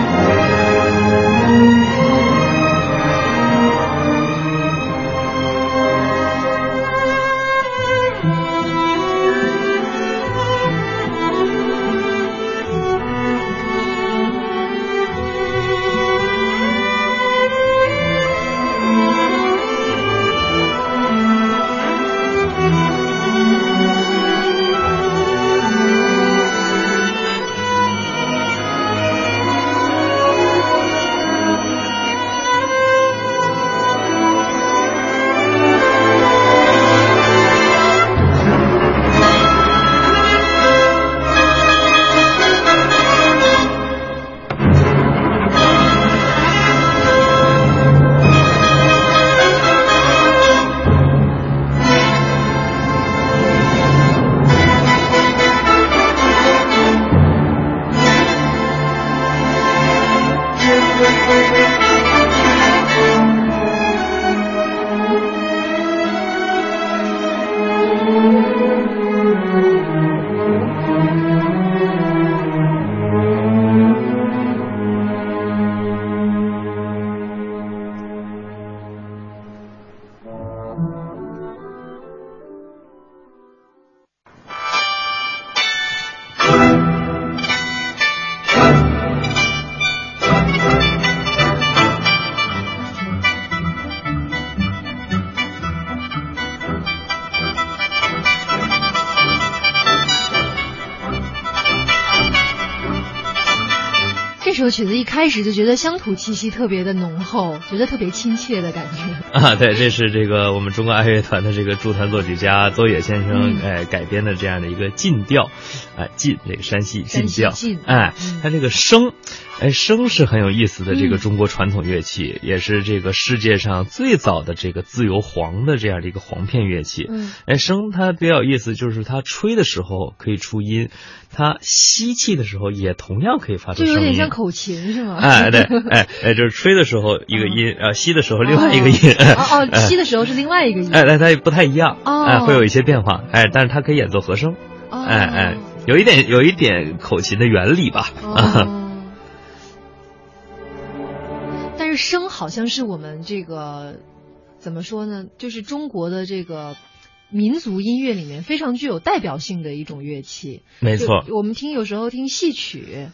[SPEAKER 3] 开始就觉得乡土气息特别的浓厚，觉得特别亲切的感觉。
[SPEAKER 4] 啊，对，这是这个我们中国爱乐团的这个驻团作曲家邹野先生哎改编的这样的一个晋调，哎晋这个山西晋调，哎，它这个笙，哎笙是很有意思的这个中国传统乐器，也是这个世界上最早的这个自由簧的这样的一个簧片乐器。嗯，哎笙它比较有意思，就是它吹的时候可以出音，它吸气的时候也同样可以发出声音，
[SPEAKER 3] 就有点像口琴是吗？
[SPEAKER 4] 哎对，哎哎就是吹的时候一个音，啊吸的时候另外一个音。
[SPEAKER 3] 哦 哦，吸的时候是另外一个音。
[SPEAKER 4] 哎哎它不太一样，哎会有一些变化，哎但是它可以演奏和声，哎哎有一点有一点口琴的原理吧。
[SPEAKER 3] 但是声好像是我们这个怎么说呢？就是中国的这个。民族音乐里面非常具有代表性的一种乐器，
[SPEAKER 4] 没错。
[SPEAKER 3] 我们听有时候听戏曲。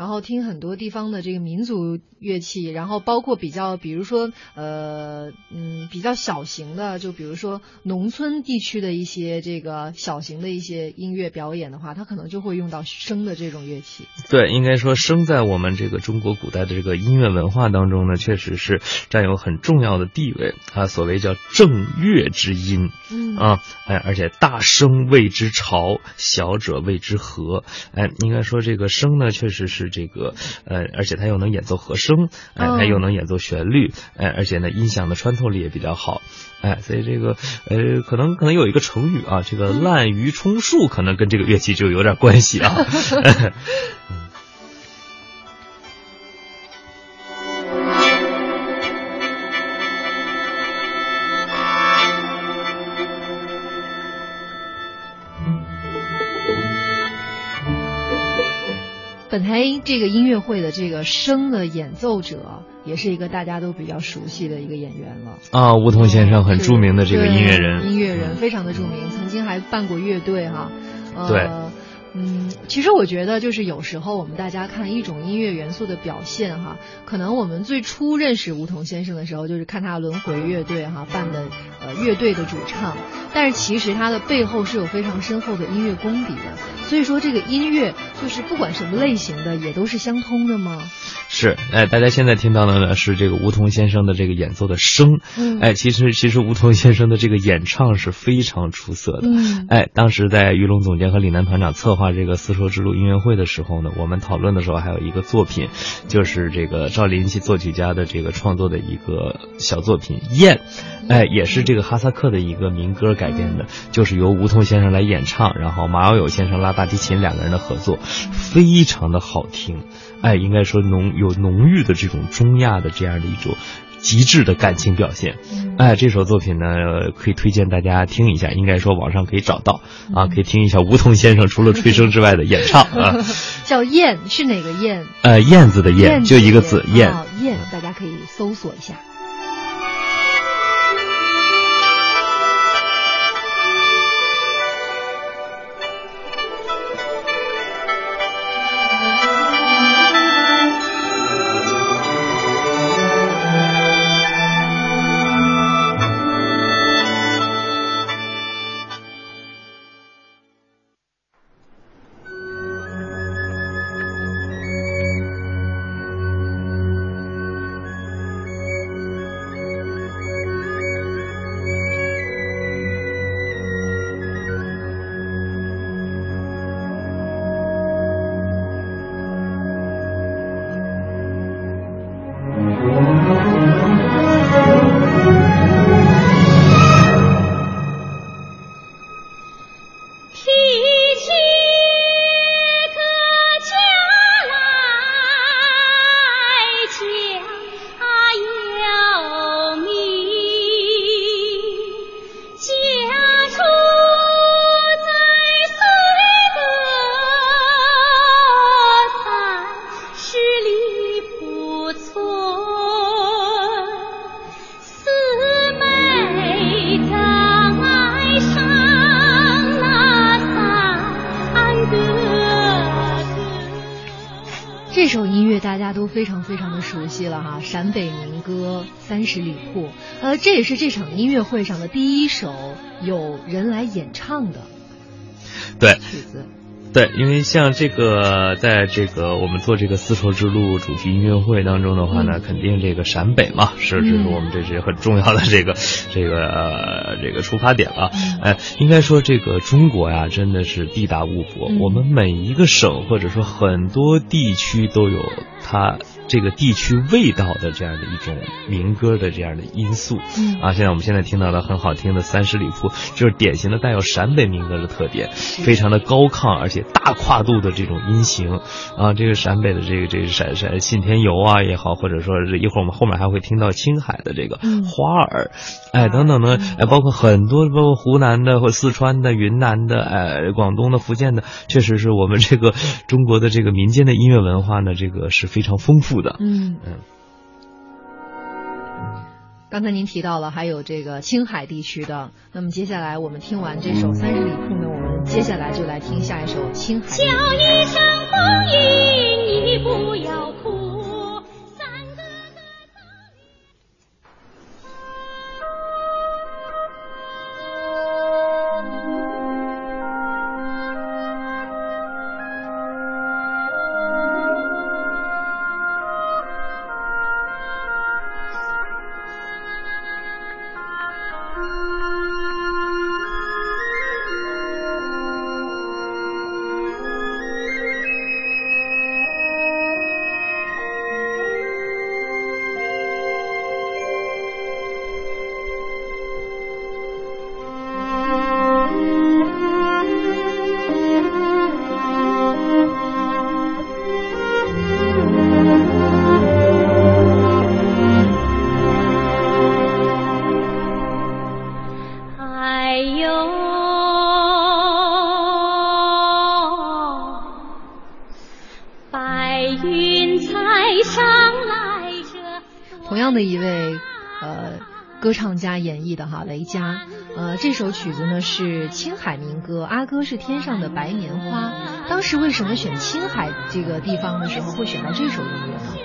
[SPEAKER 3] 然后听很多地方的这个民族乐器，然后包括比较，比如说，呃，嗯，比较小型的，就比如说农村地区的一些这个小型的一些音乐表演的话，它可能就会用到笙的这种乐器。
[SPEAKER 4] 对，应该说笙在我们这个中国古代的这个音乐文化当中呢，确实是占有很重要的地位。啊所谓叫正乐之音，嗯啊，哎，而且大声谓之朝，小者谓之和。哎，应该说这个笙呢，确实是。是这个，呃，而且它又能演奏和声，哎，它又能演奏旋律，哎，而且呢，音响的穿透力也比较好，哎，所以这个，呃，可能可能有一个成语啊，这个滥竽充数，可能跟这个乐器就有点关系啊。
[SPEAKER 3] 本台这个音乐会的这个声的演奏者，也是一个大家都比较熟悉的一个演员了。
[SPEAKER 4] 啊，吴彤先生很著名的这个音乐人，
[SPEAKER 3] 音乐人非常的著名，曾经还办过乐队哈，
[SPEAKER 4] 对。
[SPEAKER 3] 嗯，其实我觉得就是有时候我们大家看一种音乐元素的表现哈，可能我们最初认识梧桐先生的时候，就是看他轮回乐队哈办的呃乐队的主唱，但是其实他的背后是有非常深厚的音乐功底的，所以说这个音乐就是不管什么类型的也都是相通的吗？
[SPEAKER 4] 是，哎，大家现在听到的呢是这个梧桐先生的这个演奏的声，嗯哎，其实其实梧桐先生的这个演唱是非常出色的，嗯哎，当时在于龙总监和李楠团长策划。这个丝绸之路音乐会的时候呢，我们讨论的时候还有一个作品，就是这个赵林奇作曲家的这个创作的一个小作品《燕》，哎，也是这个哈萨克的一个民歌改编的，就是由吴彤先生来演唱，然后马友友先生拉大提琴，两个人的合作，非常的好听，哎，应该说浓有浓郁的这种中亚的这样的一种。极致的感情表现，哎，这首作品呢，可以推荐大家听一下。应该说网上可以找到啊，可以听一下梧桐先生除了吹笙之外的演唱啊。
[SPEAKER 3] 叫燕是哪个燕？
[SPEAKER 4] 呃，燕子的燕，就一个字燕。
[SPEAKER 3] 燕，大家可以搜索一下。这也是这场音乐会上的第一首有人来演唱的
[SPEAKER 4] 对。
[SPEAKER 3] 曲子。
[SPEAKER 4] 对，因为像这个，在这个我们做这个丝绸之路主题音乐会当中的话呢，肯定这个陕北嘛，是这是我们这是很重要的这个 这个呃这个出发点了。哎，应该说这个中国呀，真的是地大物博，我们每一个省或者说很多地区都有它。这个地区味道的这样的一种民歌的这样的因素，
[SPEAKER 3] 嗯。
[SPEAKER 4] 啊，现在我们现在听到的很好听的《三十里铺》，就是典型的带有陕北民歌的特点，非常的高亢，而且大跨度的这种音型，啊，这个陕北的这个这个陕陕信天游啊也好，或者说是一会儿我们后面还会听到青海的这个花儿，哎等等的，哎包括很多包括湖南的或四川的、云南的、哎广东的、福建的，确实是我们这个中国的这个民间的音乐文化呢，这个是非常丰富的。
[SPEAKER 3] 嗯
[SPEAKER 4] 嗯，
[SPEAKER 3] 刚才您提到了还有这个青海地区的，那么接下来我们听完这首《三十里铺》呢，我们接下来就来听下一首青海。
[SPEAKER 2] 叫一声风雨，你不要
[SPEAKER 3] 家演绎的哈雷佳，呃，这首曲子呢是青海民歌，阿哥是天上的白莲花。当时为什么选青海这个地方的时候会选到这首音乐呢？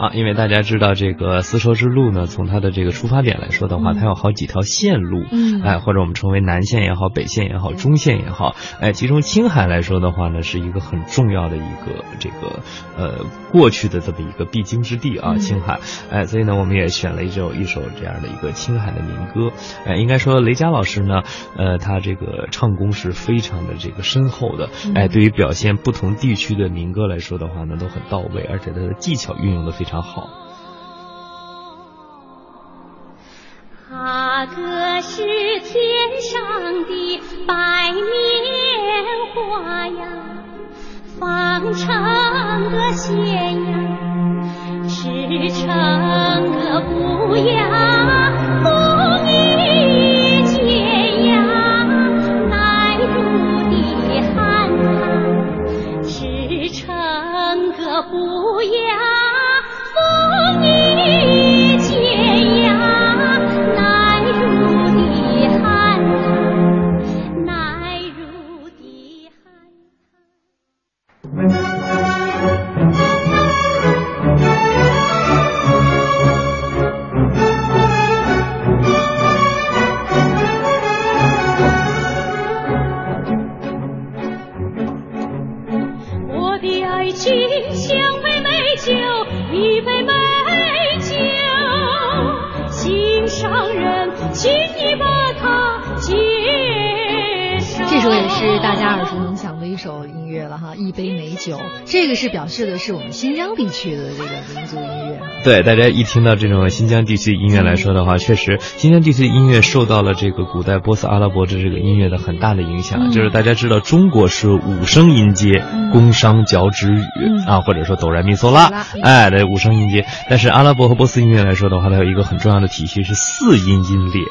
[SPEAKER 4] 啊，因为大家知道这个丝绸之路呢，从它的这个出发点来说的话，它有好几条线路，
[SPEAKER 3] 嗯，
[SPEAKER 4] 哎，或者我们称为南线也好，北线也好，中线也好，哎，其中青海来说的话呢，是一个很重要的一个这个呃过去的这么一个必经之地啊，青海，哎，所以呢，我们也选了一首一首这样的一个青海的民歌，哎，应该说雷佳老师呢，呃，他这个唱功是非常的这个深厚的，哎，对于表现不同地区的民歌来说的话呢，都很到位，而且他的技巧运用的非常。他好。
[SPEAKER 2] 阿哥是天上的白莲花呀，放成个仙呀，织成个布呀，
[SPEAKER 3] 这个是表示的是我们新疆地区的这个民族音乐。
[SPEAKER 4] 对，大家一听到这种新疆地区的音乐来说的话，确实新疆地区的音乐受到了这个古代波斯阿拉伯的这个音乐的很大的影响。就是大家知道，中国是五声音阶，宫商角徵羽啊，或者说哆来咪嗦拉，哎，对，五声音阶。但是阿拉伯和波斯音乐来说的话，它有一个很重要的体系是四音音列。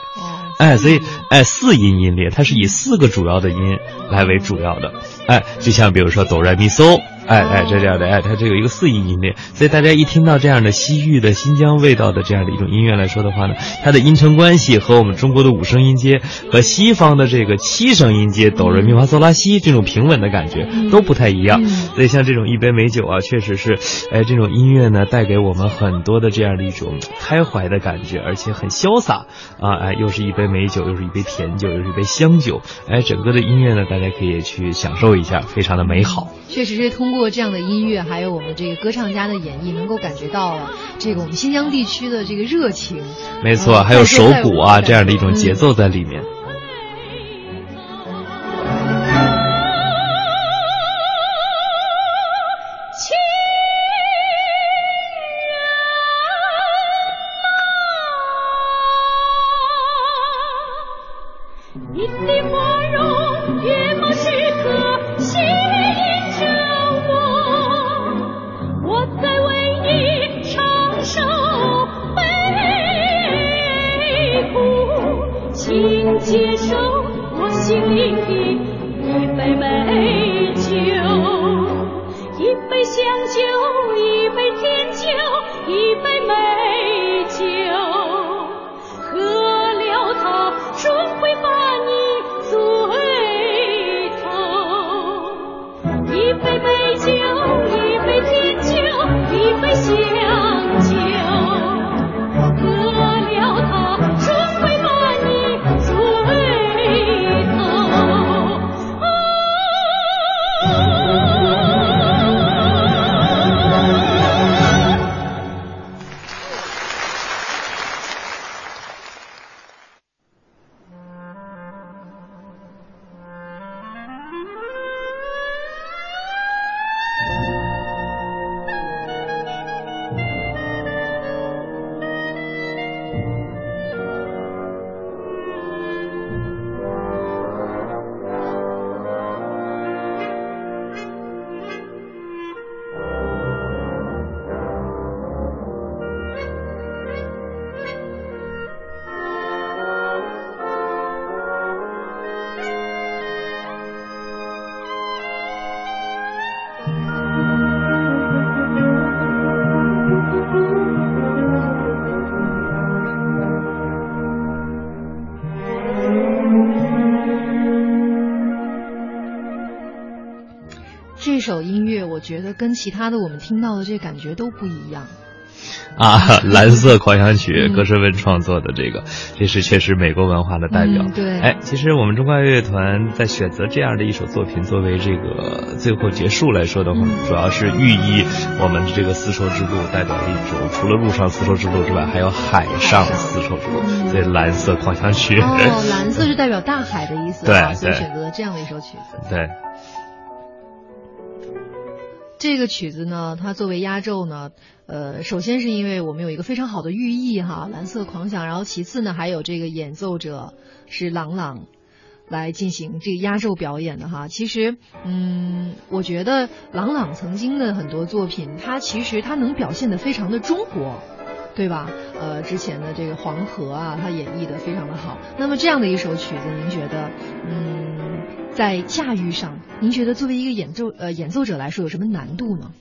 [SPEAKER 4] 哎，所以哎，四音音列，它是以四个主要的音来为主要的。哎，就像比如说哆来咪嗦。哎哎，这样的哎，它这有一个四音音列，所以大家一听到这样的西域的新疆味道的这样的一种音乐来说的话呢，它的音程关系和我们中国的五声音阶和西方的这个七声音阶哆瑞咪发嗦拉西这种平稳的感觉都不太一样。所以像这种一杯美酒啊，确实是，哎，这种音乐呢带给我们很多的这样的一种开怀的感觉，而且很潇洒啊，哎，又是一杯美酒，又是一杯甜酒，又是一杯香酒，哎，整个的音乐呢，大家可以去享受一下，非常的美好。
[SPEAKER 3] 确实是通过这样的音乐，还有我们这个歌唱家的演绎，能够感觉到了这个我们新疆地区的这个热情。
[SPEAKER 4] 没错，还有手鼓啊这样的一种节奏在里面。
[SPEAKER 3] 这我觉得跟其他的我们听到的这感觉都不一样。
[SPEAKER 4] 啊，蓝色狂想曲，歌诗文创作的这个，这是确实美国文化的代表。
[SPEAKER 3] 对，
[SPEAKER 4] 哎，其实我们中国爱乐团在选择这样的一首作品作为这个最后结束来说的话，主要是寓意我们这个丝绸之路代表了一种除了陆上丝绸之路之外，还有海上丝绸之路。所以蓝色狂想曲。
[SPEAKER 3] 哦，蓝色是代表大海的意思。
[SPEAKER 4] 对，
[SPEAKER 3] 所以选择了这样的一首曲子。
[SPEAKER 4] 对。
[SPEAKER 3] 这个曲子呢，它作为压轴呢，呃，首先是因为我们有一个非常好的寓意哈，蓝色狂想，然后其次呢，还有这个演奏者是郎朗来进行这个压轴表演的哈。其实，嗯，我觉得郎朗曾经的很多作品，他其实他能表现的非常的中国，对吧？呃，之前的这个黄河啊，他演绎的非常的好。那么这样的一首曲子，您觉得，嗯？在驾驭上，您觉得作为一个演奏呃演奏者来说有什么难度呢？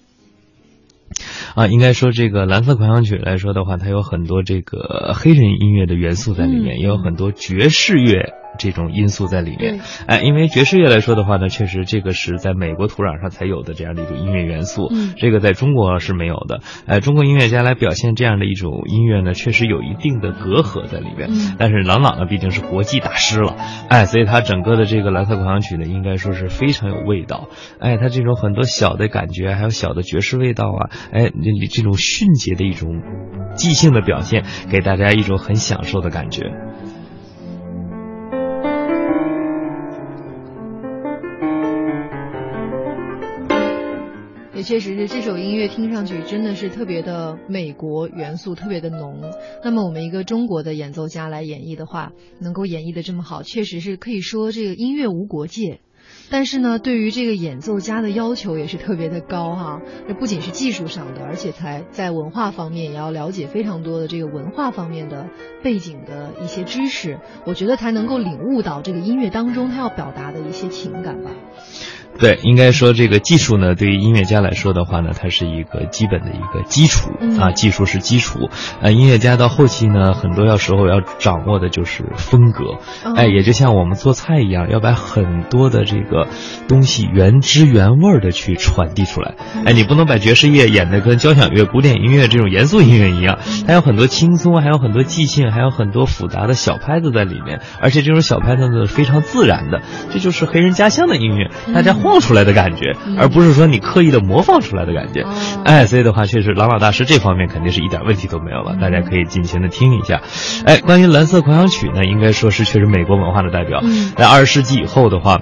[SPEAKER 4] 啊，应该说这个蓝色狂想曲来说的话，它有很多这个黑人音乐的元素在里面，也有很多爵士乐。这种因素在里面，哎，因为爵士乐来说的话呢，确实这个是在美国土壤上才有的这样的一种音乐元素，
[SPEAKER 3] 嗯，
[SPEAKER 4] 这个在中国是没有的，哎，中国音乐家来表现这样的一种音乐呢，确实有一定的隔阂在里面，
[SPEAKER 3] 嗯，
[SPEAKER 4] 但是郎朗呢毕竟是国际大师了，哎，所以他整个的这个蓝色狂想曲呢，应该说是非常有味道，哎，他这种很多小的感觉，还有小的爵士味道啊，哎，这这种迅捷的一种即兴的表现，给大家一种很享受的感觉。
[SPEAKER 3] 确实是这首音乐听上去真的是特别的美国元素特别的浓。那么我们一个中国的演奏家来演绎的话，能够演绎的这么好，确实是可以说这个音乐无国界。但是呢，对于这个演奏家的要求也是特别的高哈。这不仅是技术上的，而且才在文化方面也要了解非常多的这个文化方面的背景的一些知识，我觉得才能够领悟到这个音乐当中他要表达的一些情感吧。
[SPEAKER 4] 对，应该说这个技术呢，对于音乐家来说的话呢，它是一个基本的一个基础啊，技术是基础。呃，音乐家到后期呢，很多要时候要掌握的就是风格，哎，也就像我们做菜一样，要把很多的这个东西原汁原味的去传递出来。哎，你不能把爵士乐演的跟交响乐、古典音乐这种严肃音乐一样，它有很多轻松，还有很多即兴，还有很多复杂的小拍子在里面，而且这种小拍子呢非常自然的，这就是黑人家乡的音乐，大家晃出来的感觉，而不是说你刻意的模仿出来的感觉。哎，所以的话，确实朗朗大师这方面肯定是一点问题都没有了，大家可以尽情的听一下。哎，关于蓝色狂想曲呢，应该说是确实美国文化的代表，在二十世纪以后的话。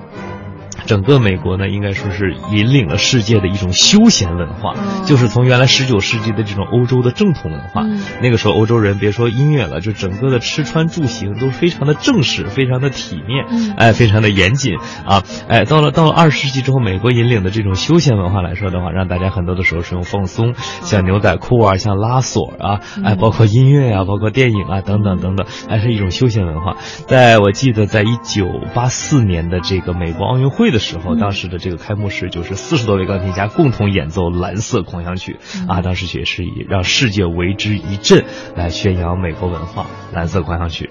[SPEAKER 4] 整个美国呢，应该说是引领了世界的一种休闲文化，就是从原来十九世纪的这种欧洲的正统文化，那个时候欧洲人别说音乐了，就整个的吃穿住行都非常的正式，非常的体面，哎，非常的严谨啊，哎，到了到了二十世纪之后，美国引领的这种休闲文化来说的话，让大家很多的时候是用放松，像牛仔裤啊，像拉锁啊，哎，包括音乐啊，包括电影啊，等等等等，还是一种休闲文化。在我记得，在一九八四年的这个美国奥运会的。的时候，当时的这个开幕式就是四十多位钢琴家共同演奏《蓝色狂想曲》啊，当时也是以让世界为之一振来宣扬美国文化，《蓝色狂想曲》。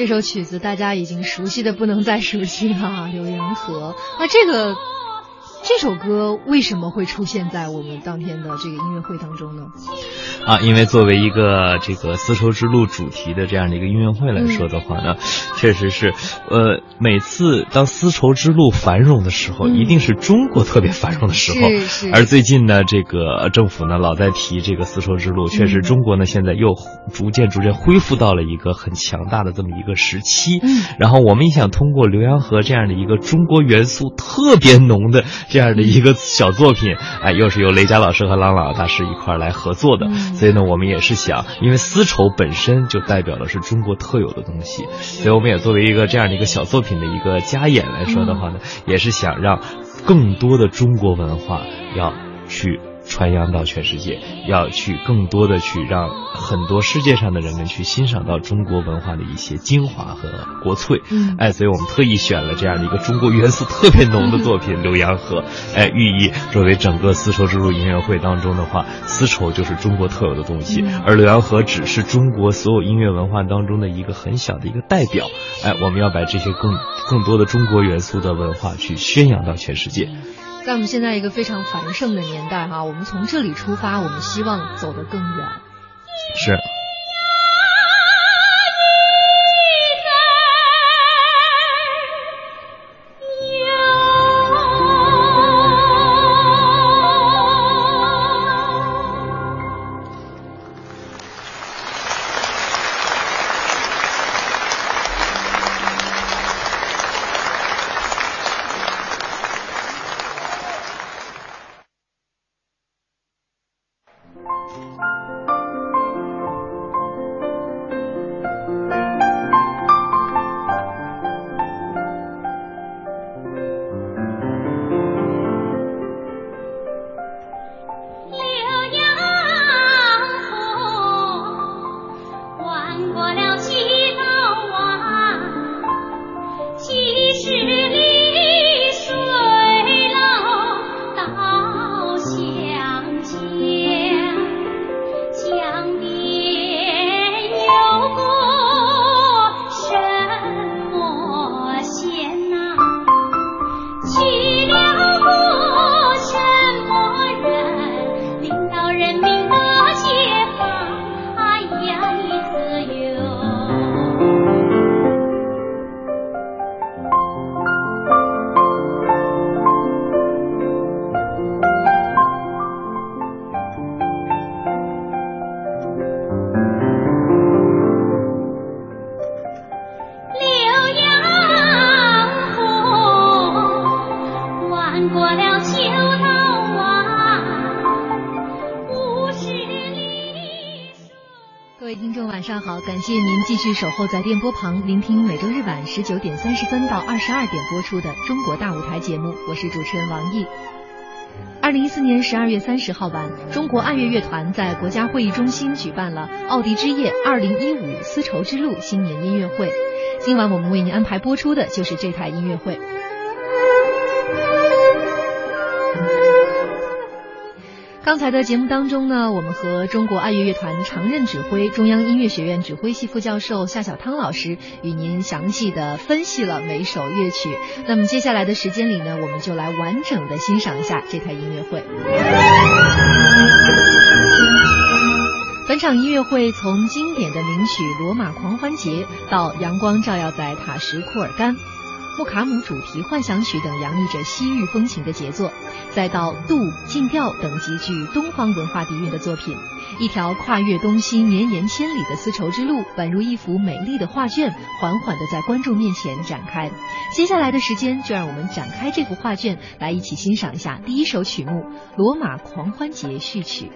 [SPEAKER 3] 这首曲子大家已经熟悉的不能再熟悉了，《浏阳河》那这个这首歌为什么会出现在我们当天的这个音乐会当中呢？
[SPEAKER 4] 啊，因为作为一个这个丝绸之路主题的这样的一个音乐会来说的话呢，确实是，呃，每次当丝绸之路繁荣的时候，一定是中国特别繁荣的时候。
[SPEAKER 3] 是是。
[SPEAKER 4] 而最近呢，这个政府呢老在提这个丝绸之路，确实中国呢现在又逐渐逐渐恢复到了一个很强大的这么一个时期。
[SPEAKER 3] 嗯。
[SPEAKER 4] 然后我们也想通过《浏阳河》这样的一个中国元素特别浓的这样的一个小作品，哎，又是由雷佳老师和郎朗大师一块来合作的。所以呢，我们也是想，因为丝绸本身就代表的是中国特有的东西，所以我们也作为一个这样的一个小作品的一个加演来说的话呢，也是想让更多的中国文化要去。传扬到全世界，要去更多的去让很多世界上的人们去欣赏到中国文化的一些精华和国粹。
[SPEAKER 3] 嗯，
[SPEAKER 4] 哎，所以我们特意选了这样的一个中国元素特别浓的作品《浏阳河》，哎，寓意作为整个丝绸之路音乐会当中的话，丝绸就是中国特有的东西，而《浏阳河》只是中国所有音乐文化当中的一个很小的一个代表。哎，我们要把这些更更多的中国元素的文化去宣扬到全世界。
[SPEAKER 3] 在我们现在一个非常繁盛的年代，哈，我们从这里出发，我们希望走得更远。
[SPEAKER 4] 是。
[SPEAKER 3] 续守候在电波旁，聆听每周日晚十九点三十分到二十二点播出的《中国大舞台》节目，我是主持人王毅。二零一四年十二月三十号晚，中国爱乐乐团在国家会议中心举办了“奥迪之夜二零一五丝绸之路”新年音乐会。今晚我们为您安排播出的就是这台音乐会。刚才的节目当中呢，我们和中国爱乐乐团常任指挥、中央音乐学院指挥系副教授夏小汤老师与您详细的分析了每首乐曲。那么接下来的时间里呢，我们就来完整的欣赏一下这台音乐会。本场音乐会从经典的名曲《罗马狂欢节》到《阳光照耀在塔什库尔干》。穆卡姆主题幻想曲等洋溢着西域风情的杰作，再到杜、进调等极具东方文化底蕴的作品，一条跨越东西、绵延千里的丝绸之路，宛如一幅美丽的画卷，缓缓地在观众面前展开。接下来的时间，就让我们展开这幅画卷，来一起欣赏一下第一首曲目《罗马狂欢节序曲》。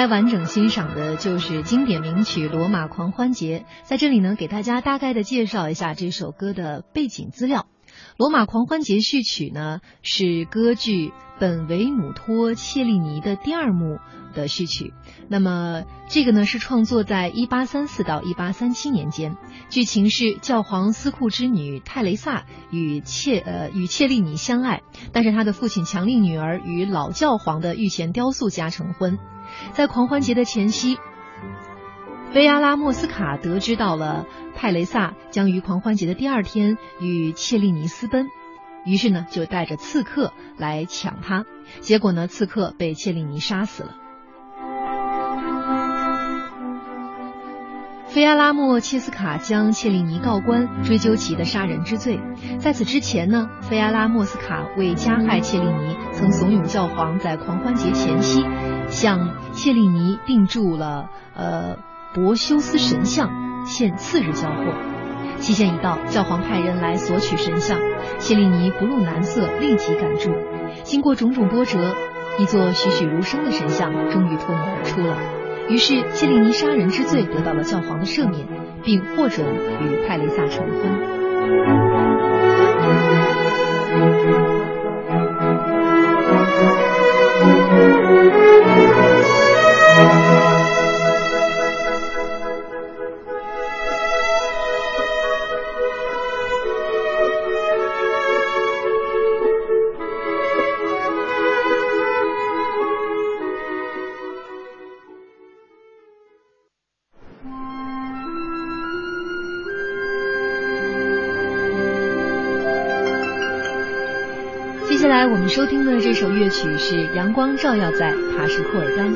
[SPEAKER 3] 才完整欣赏的就是经典名曲《罗马狂欢节》。在这里呢，给大家大概的介绍一下这首歌的背景资料。罗马狂欢节序曲呢是歌剧本维努托·切利尼的第二幕的序曲。那么这个呢是创作在一八三四到一八三七年间，剧情是教皇司库之女泰雷萨与切呃与切利尼相爱，但是他的父亲强令女儿与老教皇的御前雕塑家成婚。在狂欢节的前夕。菲阿拉莫斯卡得知到了泰雷萨将于狂欢节的第二天与切利尼私奔，于是呢就带着刺客来抢他，结果呢刺客被切利尼杀死了。菲阿拉莫切斯卡将切利尼告官，追究其的杀人之罪。在此之前呢，菲阿拉莫斯卡为加害切利尼，曾怂恿教皇在狂欢节前夕向切利尼定住了呃。博修斯神像限次日交货，期限一到，教皇派人来索取神像，切利尼不露难色，立即赶住。经过种种波折，一座栩栩如生的神像终于脱颖而出了。于是，切利尼杀人之罪得到了教皇的赦免，并获准与泰雷萨成婚。我们收听的这首乐曲是《阳光照耀在塔什库尔干》。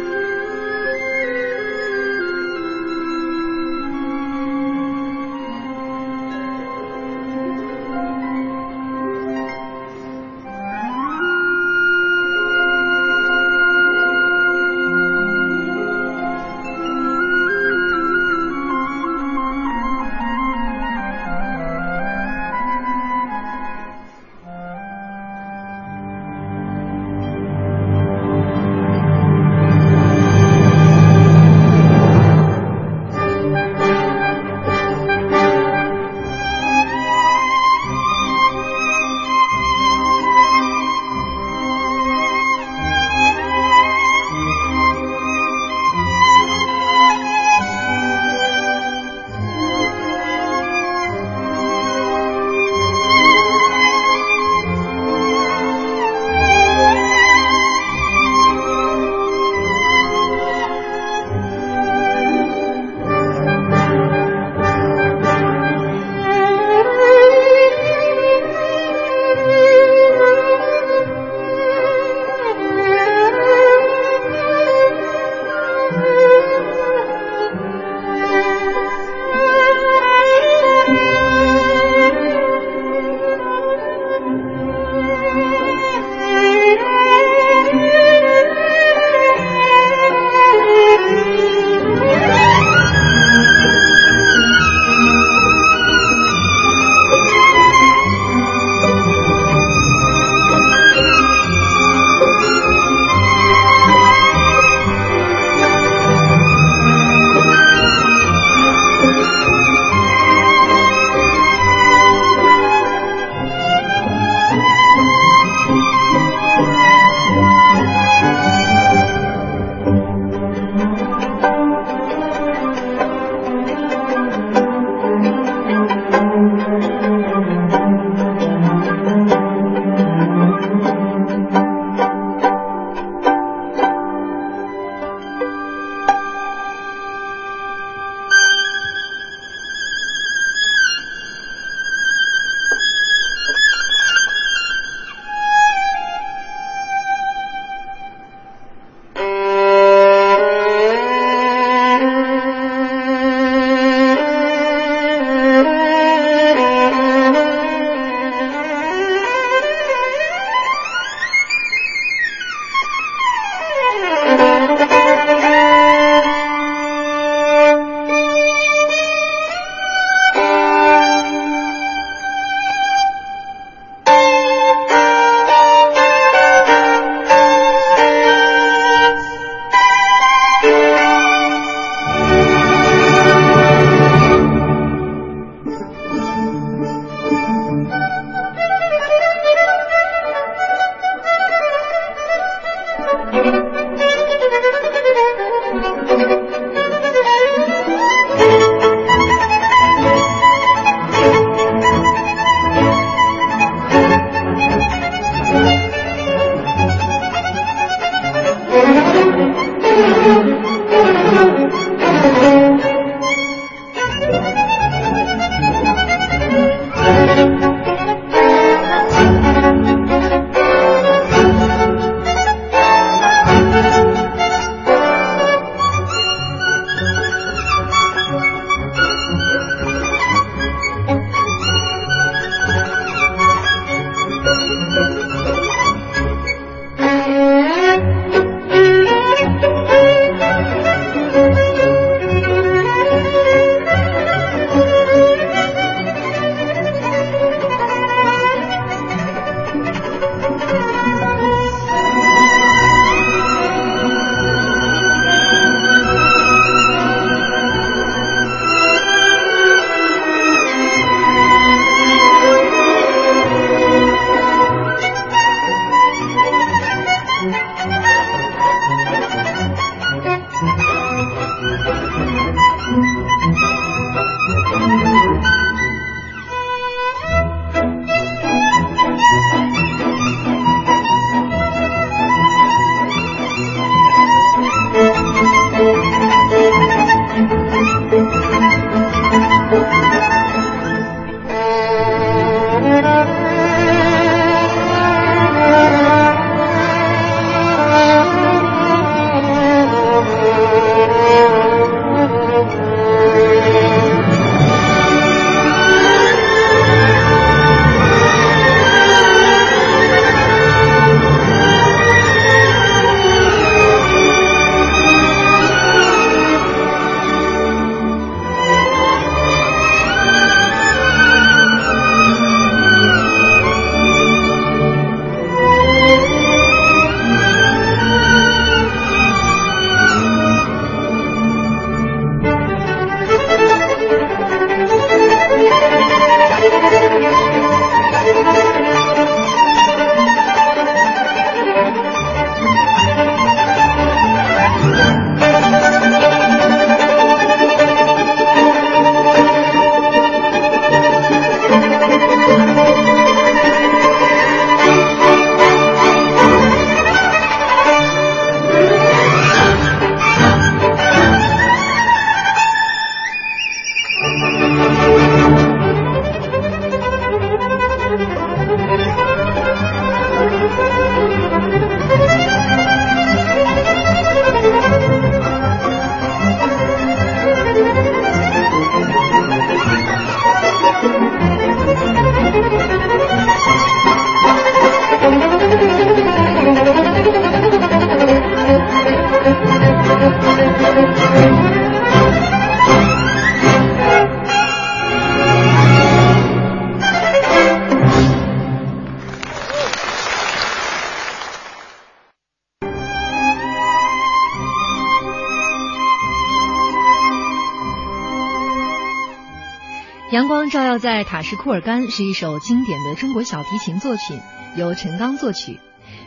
[SPEAKER 3] 在塔什库尔干是一首经典的中国小提琴作品，由陈刚作曲。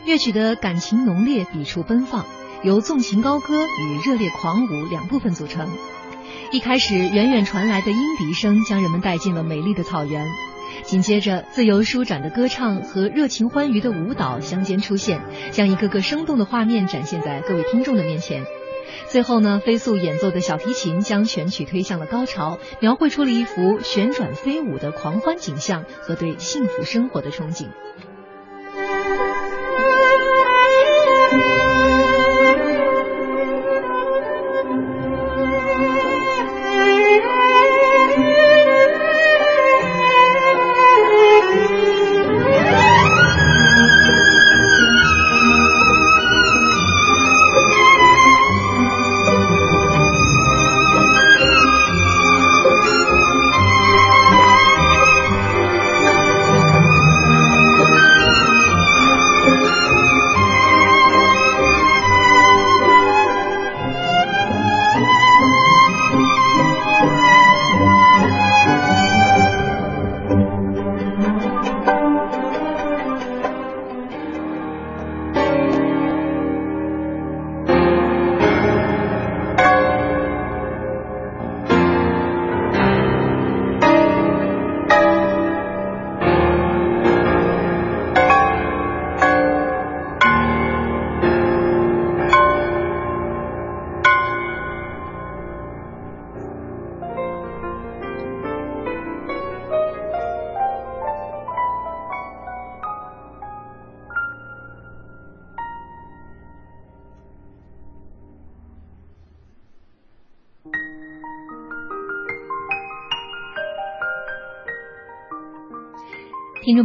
[SPEAKER 3] 乐曲的感情浓烈，笔触奔放，由纵情高歌与热烈狂舞两部分组成。一开始，远远传来的鹰笛声将人们带进了美丽的草原，紧接着，自由舒展的歌唱和热情欢愉的舞蹈相间出现，将一个个生动的画面展现在各位听众的面前。最后呢，飞速演奏的小提琴将全曲推向了高潮，描绘出了一幅旋转飞舞的狂欢景象和对幸福生活的憧憬。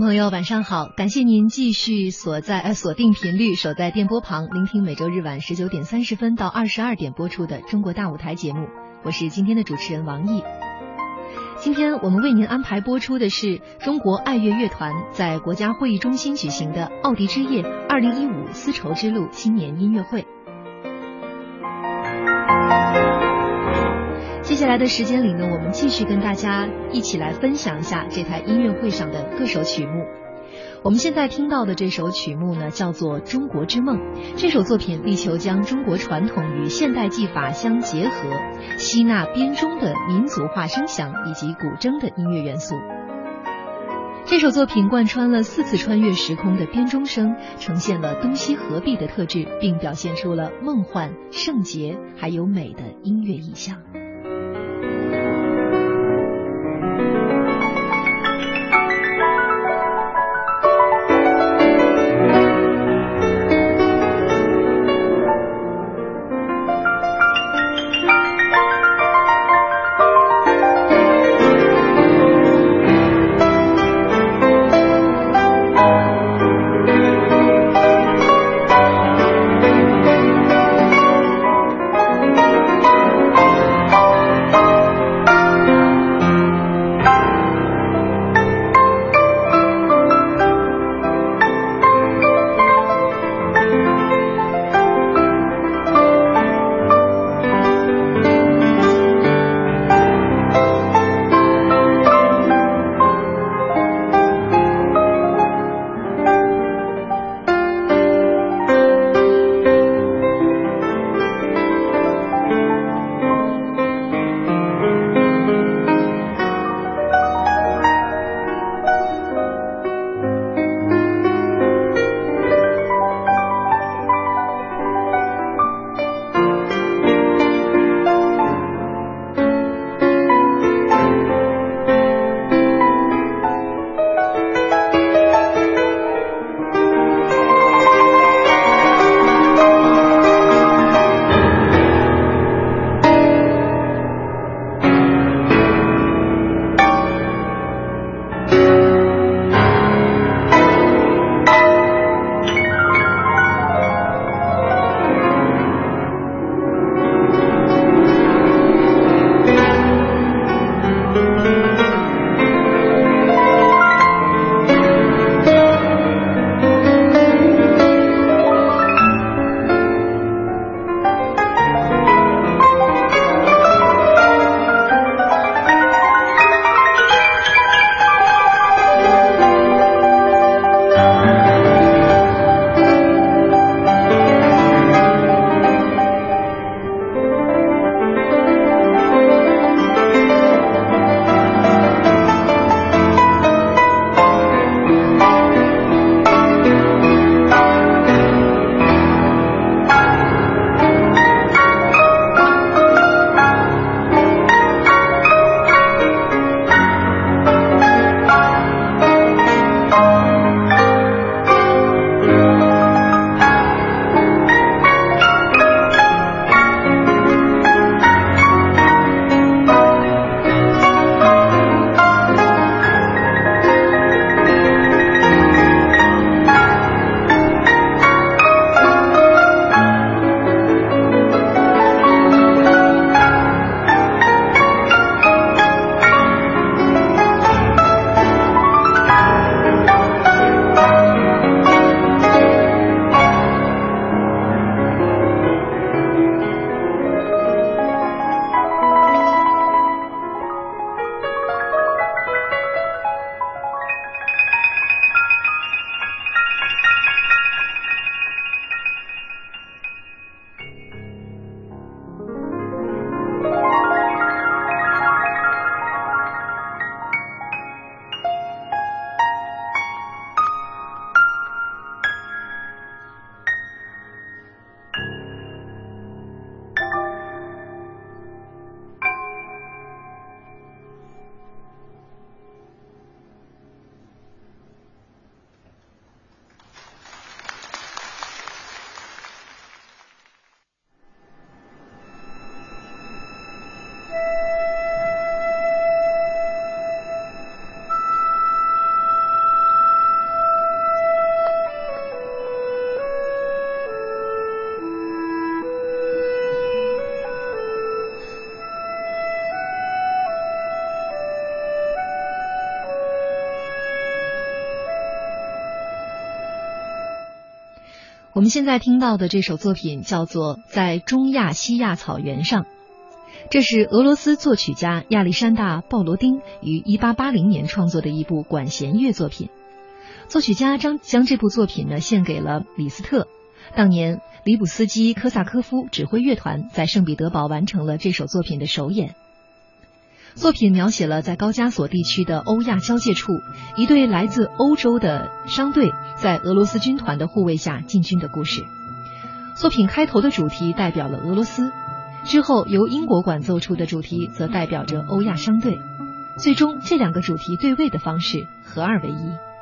[SPEAKER 3] 朋友，晚上好！感谢您继续锁在呃锁定频率，守在电波旁，聆听每周日晚十九点三十分到二十二点播出的《中国大舞台》节目。我是今天的主持人王毅。今天我们为您安排播出的是中国爱乐乐团在国家会议中心举行的奥迪之夜二零一五丝绸之路新年音乐会。接下来的时间里呢，我们继续跟大家一起来分享一下这台音乐会上的各首曲目。我们现在听到的这首曲目呢，叫做《中国之梦》。这首作品力求将中国传统与现代技法相结合，吸纳编钟的民族化声响以及古筝的音乐元素。这首作品贯穿了四次穿越时空的编钟声，呈现了东西合璧的特质，并表现出了梦幻、圣洁还有美的音乐意象。我们现在听到的这首作品叫做《在中亚西亚草原上》，这是俄罗斯作曲家亚历山大·鲍罗丁于1880年创作的一部管弦乐作品。作曲家将将这部作品呢献给了李斯特。当年，里卜斯基科萨科夫指挥乐团在圣彼得堡完成了这首作品的首演。作品描写了在高加索地区的欧亚交界处，一对来自欧洲的商队在俄罗斯军团的护卫下进军的故事。作品开头的主题代表了俄罗斯，之后由英国馆奏出的主题则代表着欧亚商队，最终这两个主题对位的方式合二为一。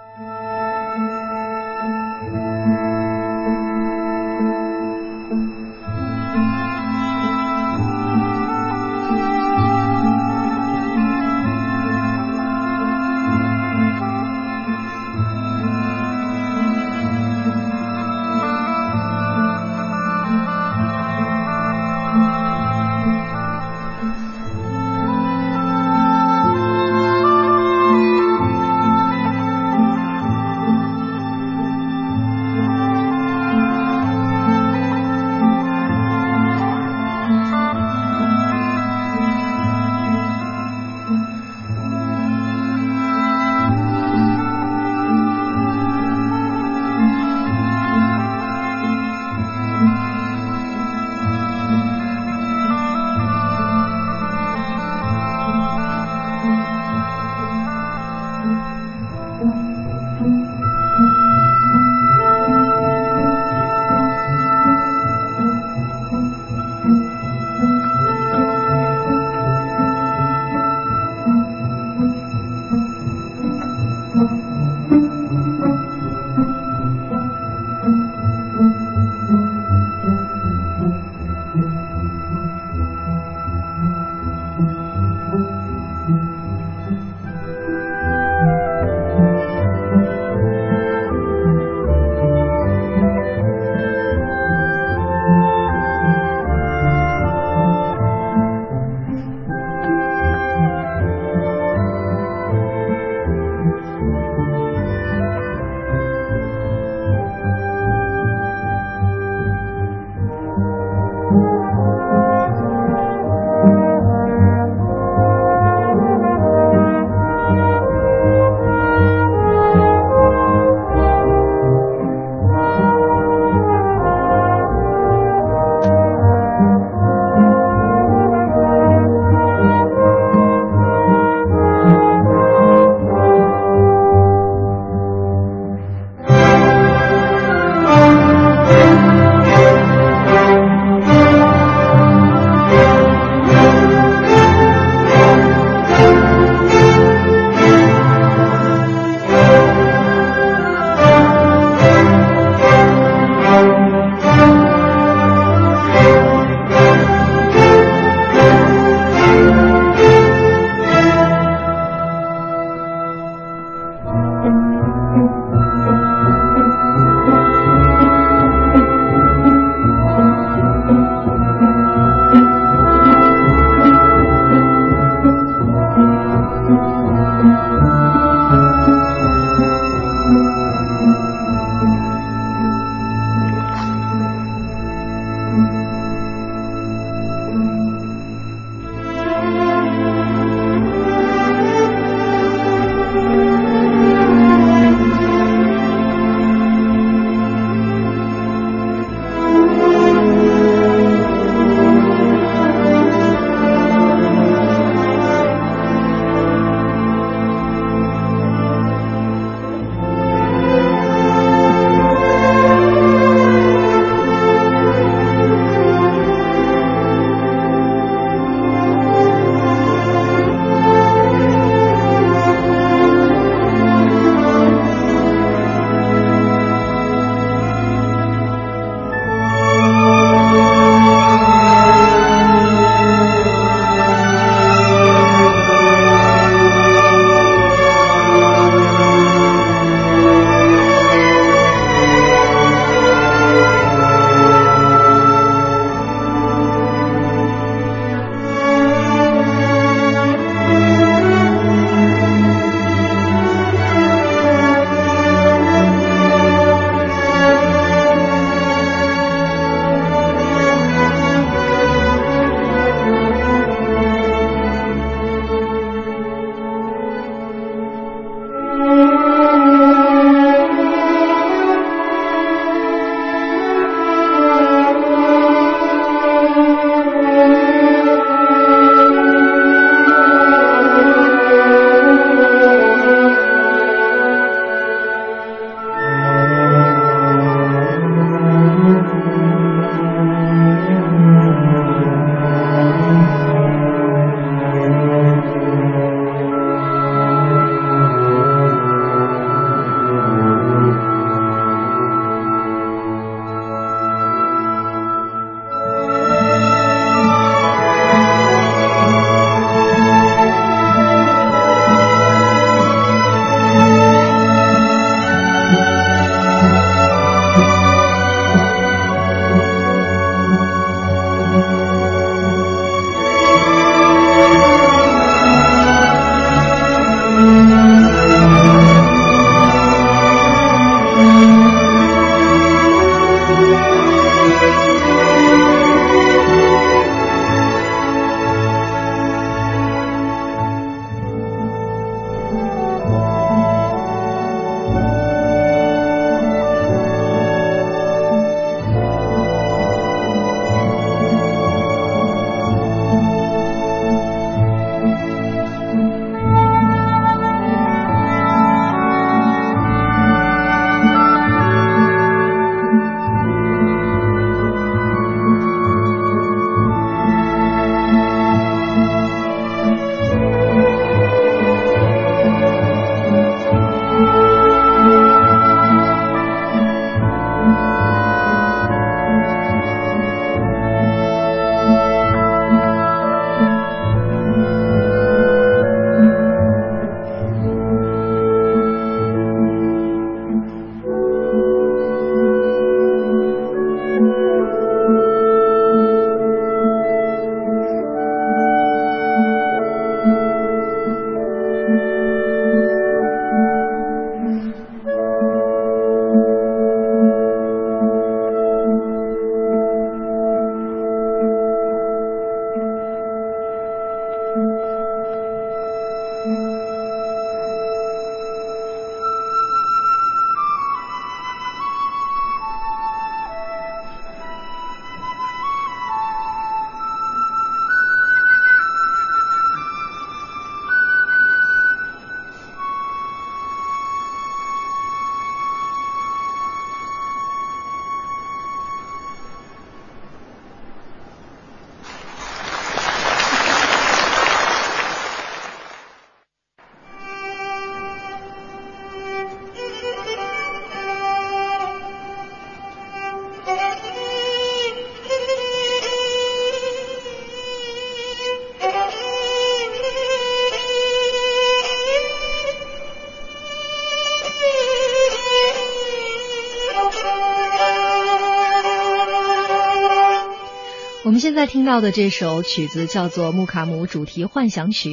[SPEAKER 3] 在听到的这首曲子叫做《穆卡姆主题幻想曲》，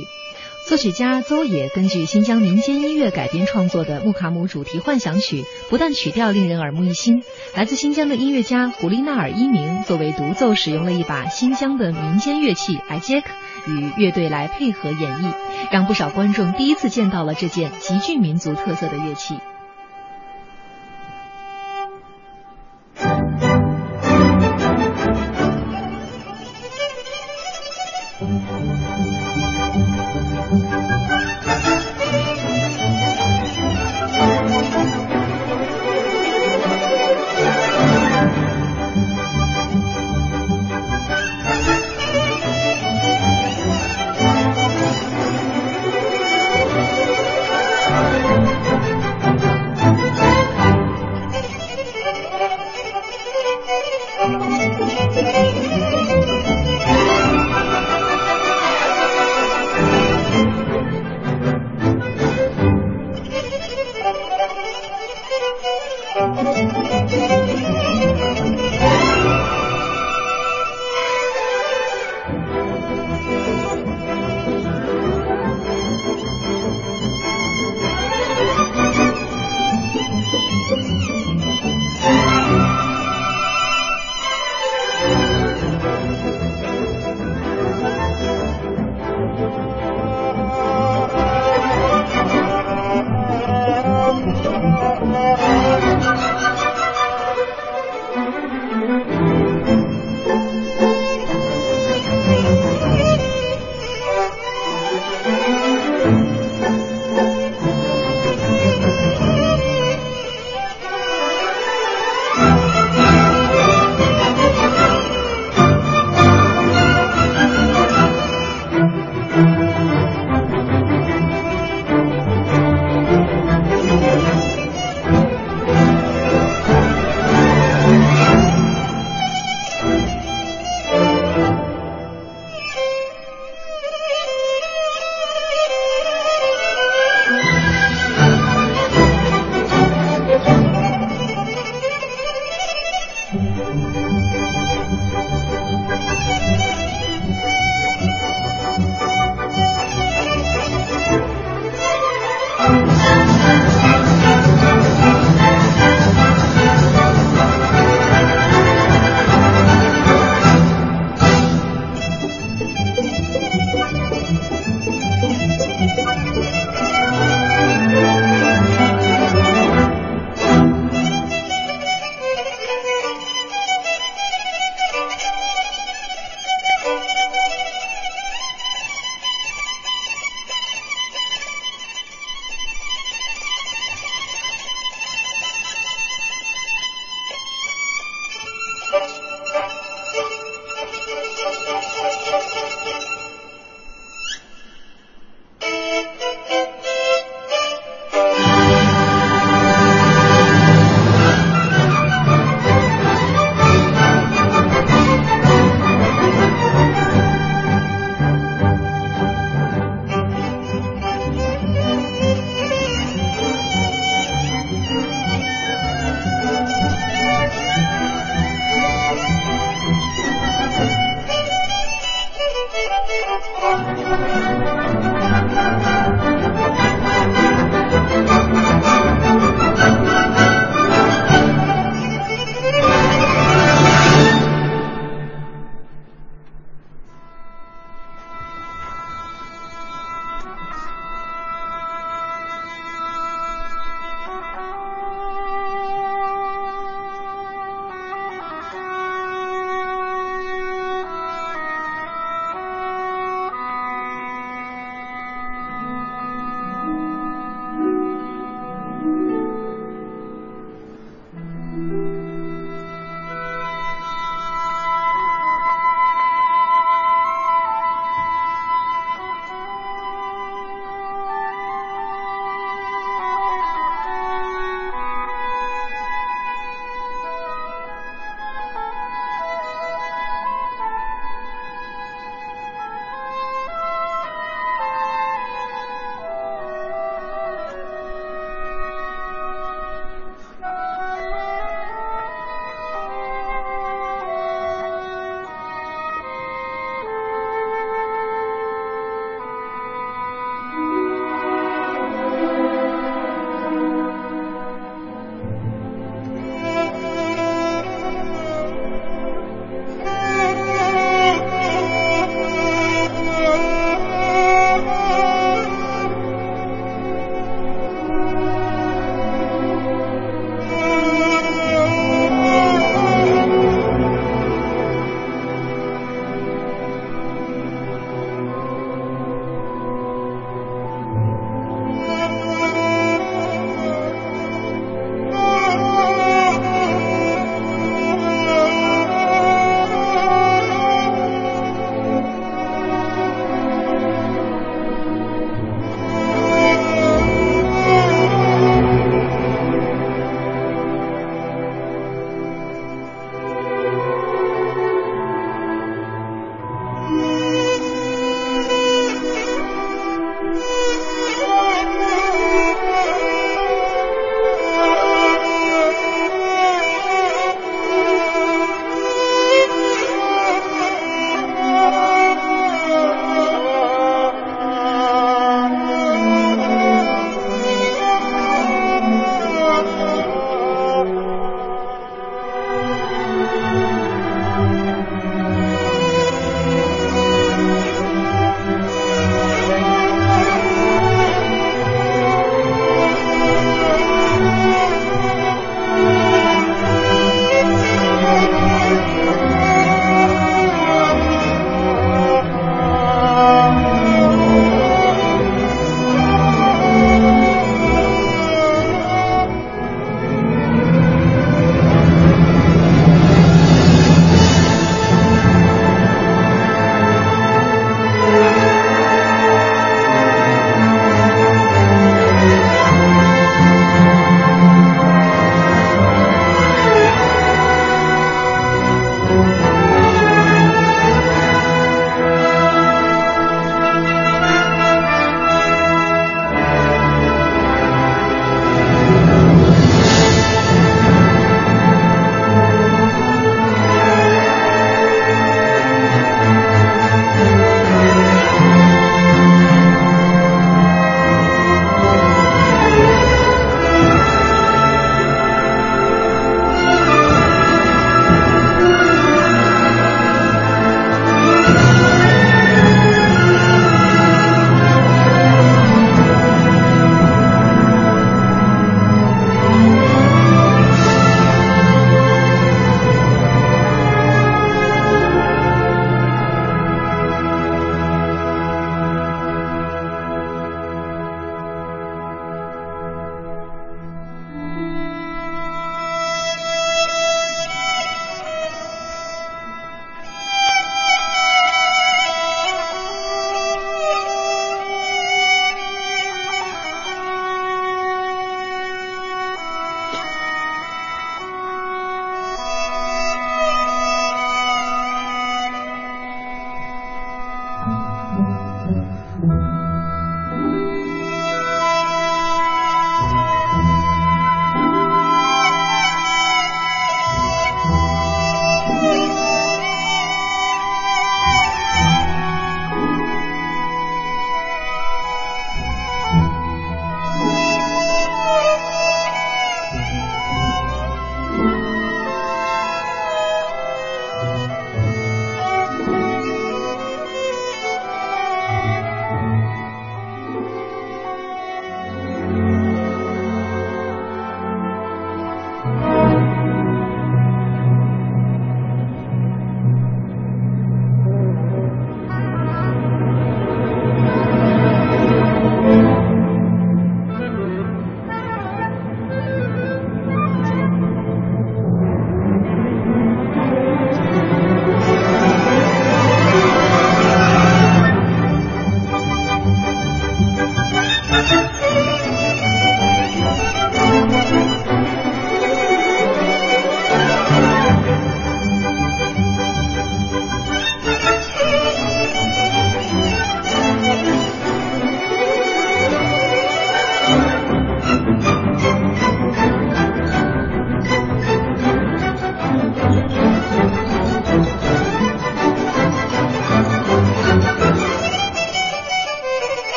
[SPEAKER 3] 作曲家邹野根据新疆民间音乐改编创作的《穆卡姆主题幻想曲》，不但曲调令人耳目一新，来自新疆的音乐家古丽娜尔伊明作为独奏，使用了一把新疆的民间乐器艾杰克与乐队来配合演绎，让不少观众第一次见到了这件极具民族特色的乐器。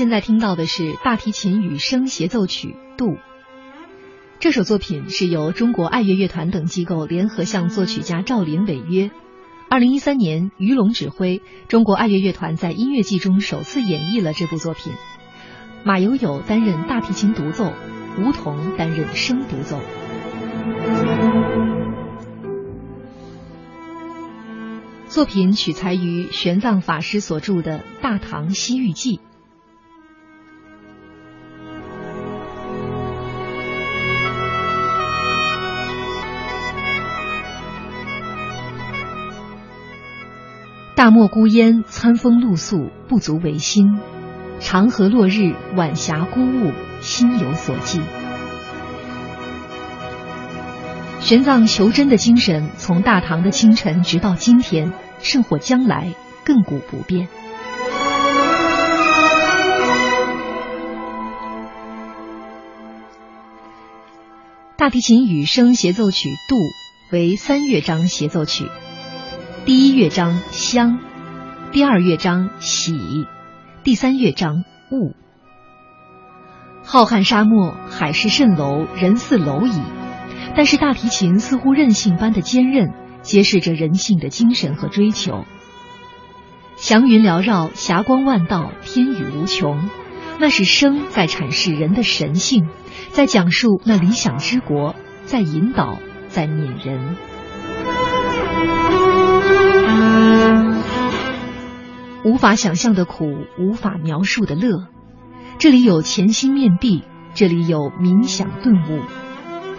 [SPEAKER 3] 现在听到的是大提琴与声协奏曲《杜》。这首作品是由中国爱乐乐团等机构联合向作曲家赵林违约。二零一三年，于龙指挥中国爱乐乐团在音乐季中首次演绎了这部作品。马友友担任大提琴独奏，吴彤担任声独奏。作品取材于玄奘法师所著的《大唐西域记》。漠孤烟，餐风露宿，不足为心；长河落日，晚霞孤鹜，心有所寄。玄奘求真的精神，从大唐的清晨直到今天，甚或将来，亘古不变。大提琴与声协奏曲《杜》为三乐章协奏曲。第一乐章香，第二乐章喜，第三乐章悟。浩瀚沙漠，海市蜃楼，人似蝼蚁，但是大提琴似乎韧性般的坚韧，揭示着人性的精神和追求。祥云缭绕，霞光万道，天宇无穷，那是生在阐释人的神性，在讲述那理想之国，在引导，在悯人。无法想象的苦，无法描述的乐。这里有潜心面壁，这里有冥想顿悟。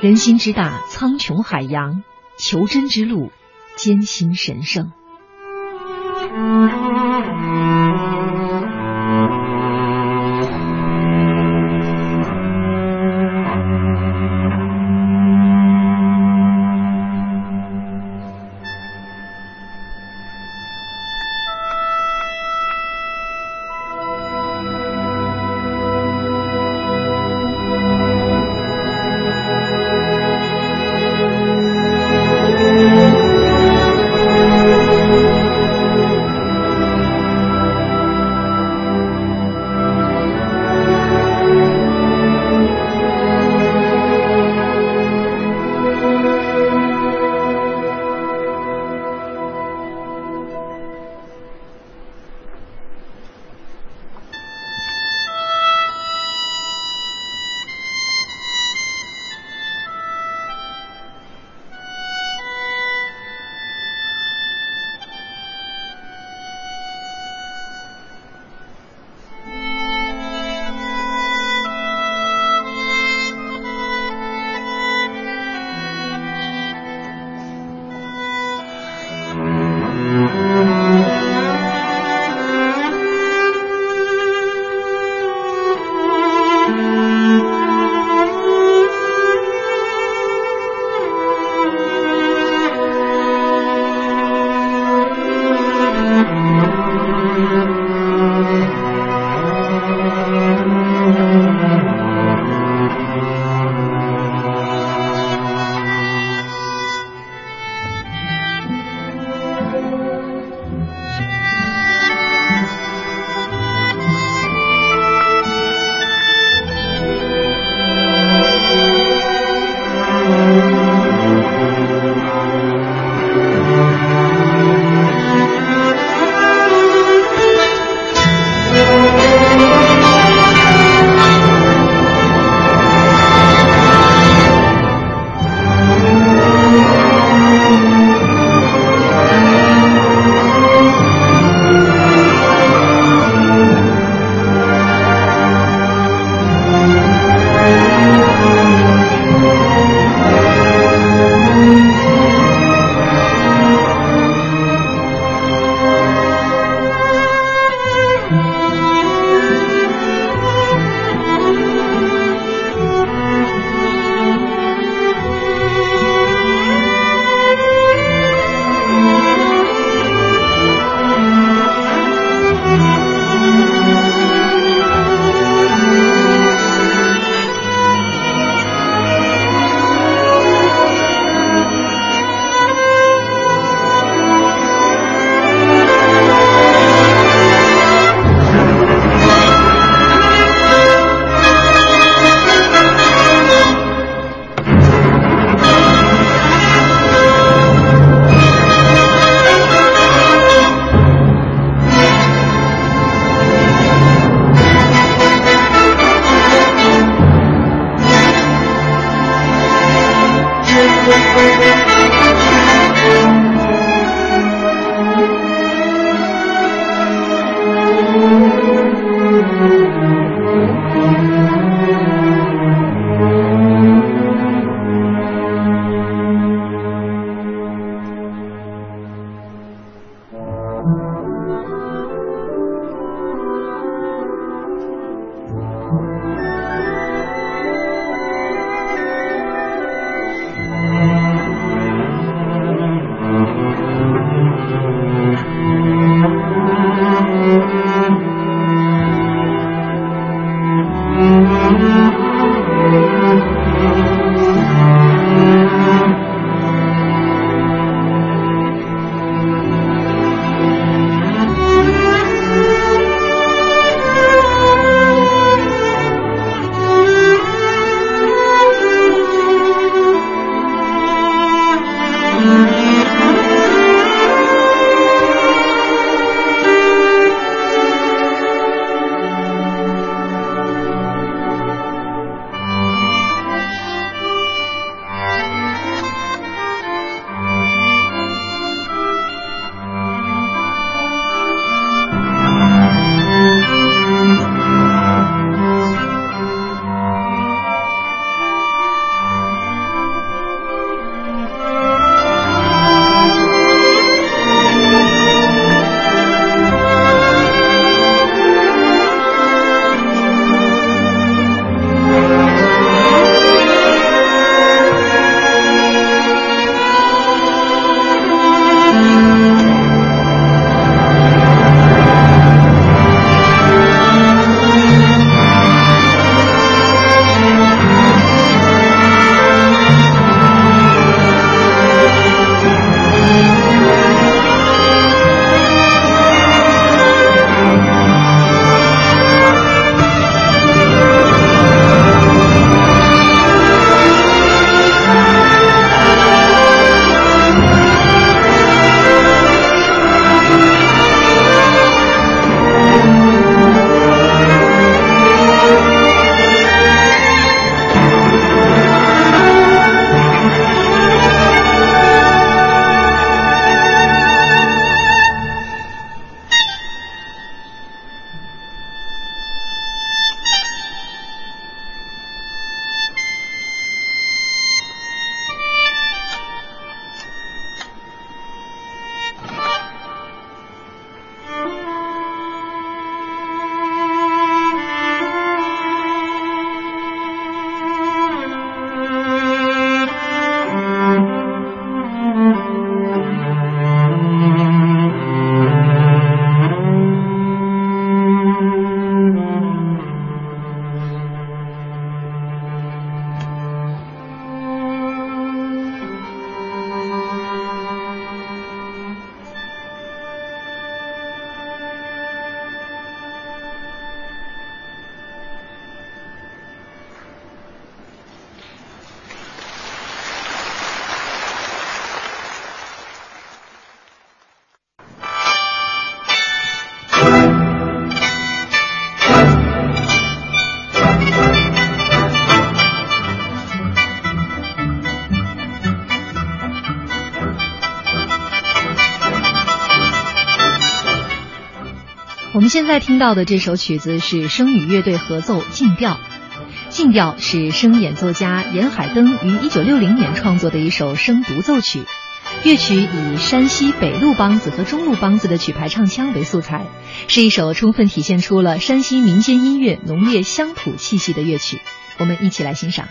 [SPEAKER 3] 人心之大，苍穹海洋；求真之路，艰辛神圣。现在听到的这首曲子是声女乐队合奏《静调》。《静调》是声演奏家严海登于一九六零年创作的一首声独奏曲。乐曲以山西北路梆子和中路梆子的曲牌唱腔为素材，是一首充分体现出了山西民间音乐浓烈乡土气息的乐曲。我们一起来欣赏。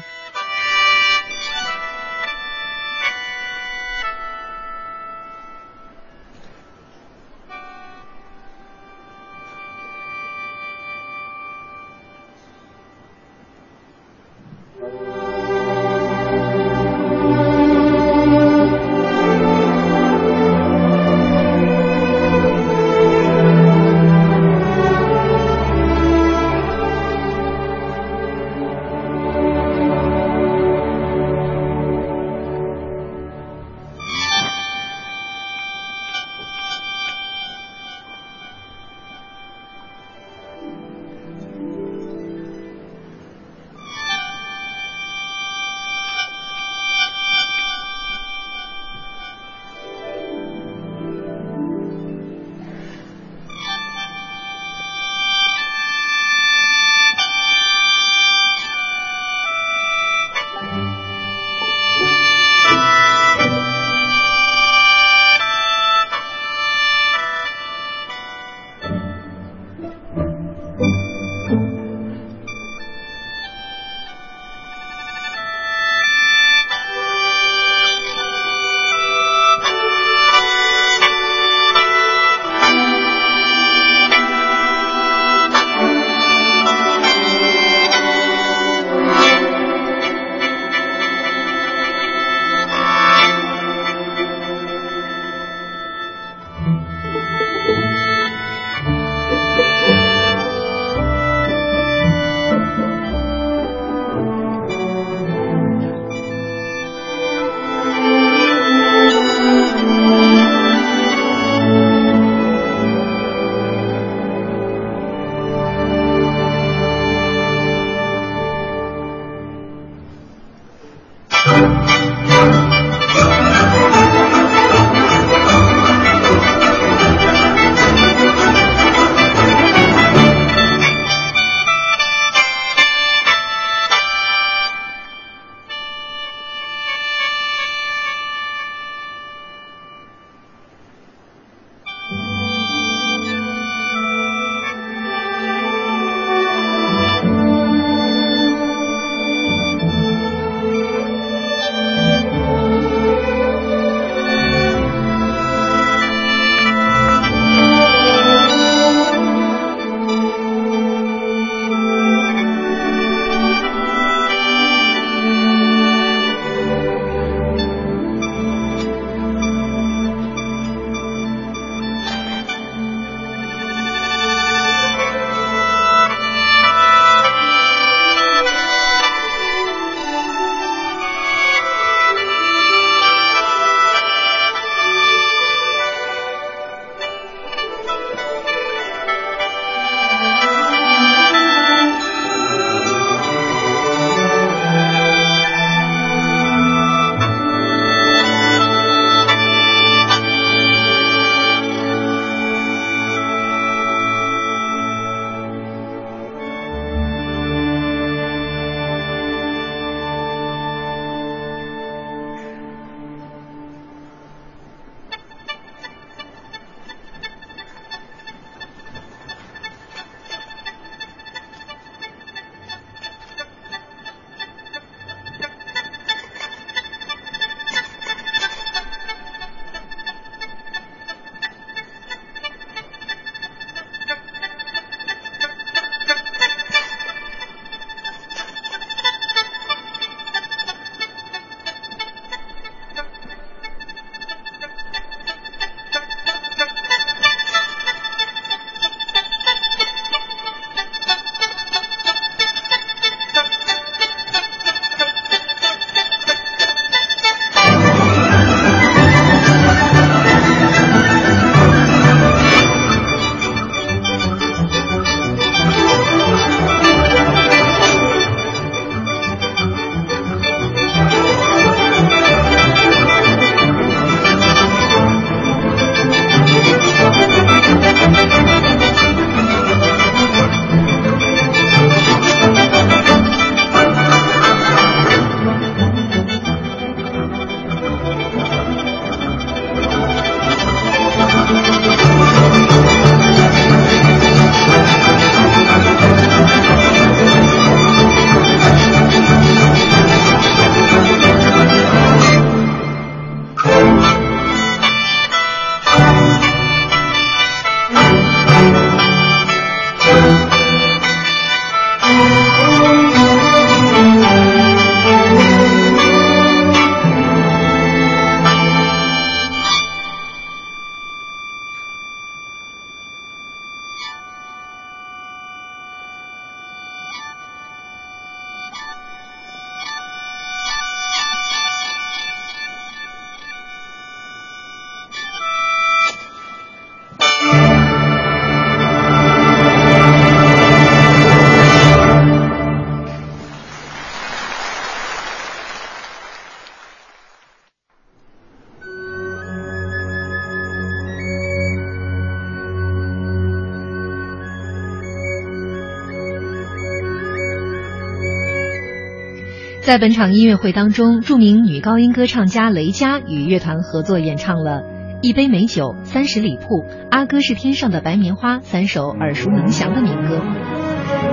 [SPEAKER 2] 在本场音乐会当中，著名女高音歌唱家雷佳与乐团合作演唱了《一杯美酒》《三十里铺》《阿哥是天上的白棉花》三首耳熟能详的民歌。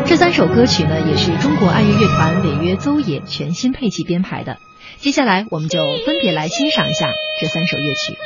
[SPEAKER 2] 这三首歌曲呢，也是中国爱乐乐团违约邹野全新配器编排的。接下来，我们就分别来欣赏一下这三首乐曲。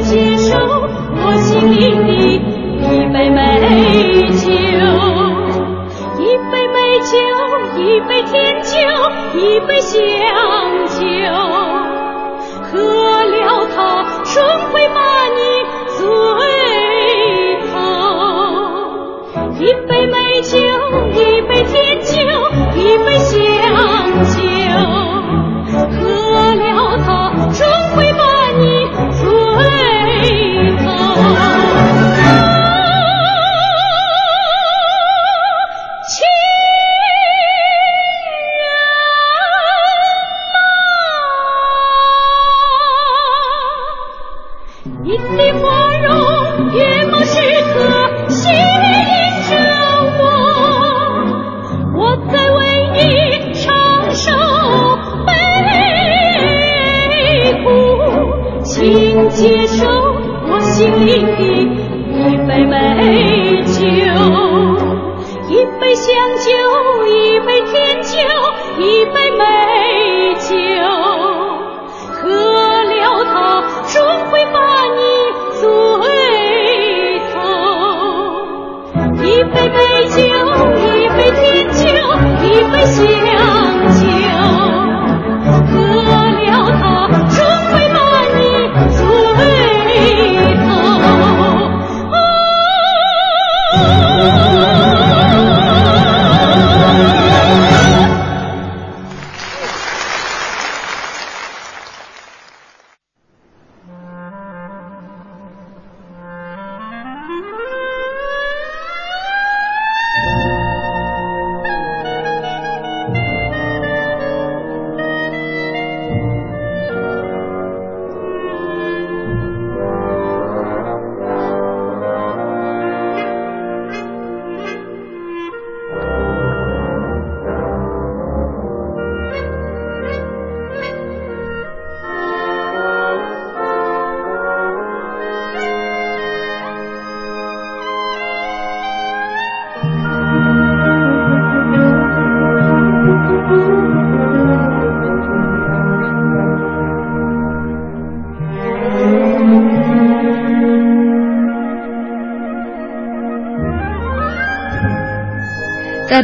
[SPEAKER 2] 接受我心里的一杯美酒一杯美酒一杯甜酒一杯香酒喝了它准会把你醉透一杯美酒一杯甜酒一杯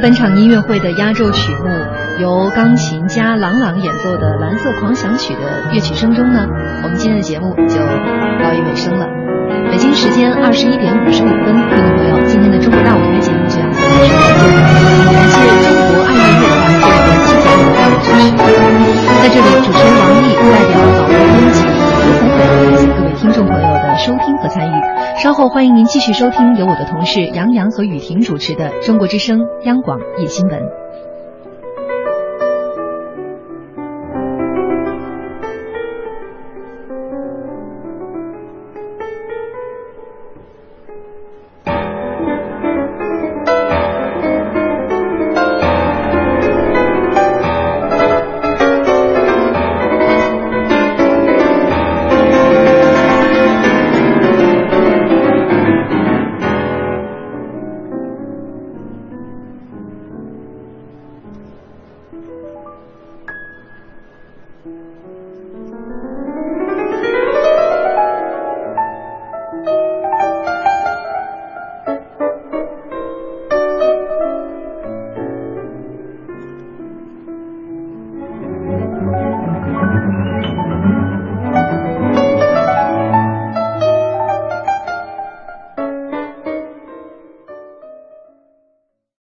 [SPEAKER 3] 本场音乐会的压轴曲目，由钢琴家郎朗演奏的《蓝色狂想曲》的乐曲声中呢，我们今天的节目就告一尾声了。北京时间二十一点五十五分，听众朋友，今天的中国大舞台节目就要和您说再见了。感谢中国爱乐乐团对本期节目的支持。在这里，主持人王毅代表导播编辑刘红伟，感谢各位听众朋友的收听和参与。稍后欢迎您继续收听由我的同事杨洋和雨婷主持的《中国之声》央广夜新闻。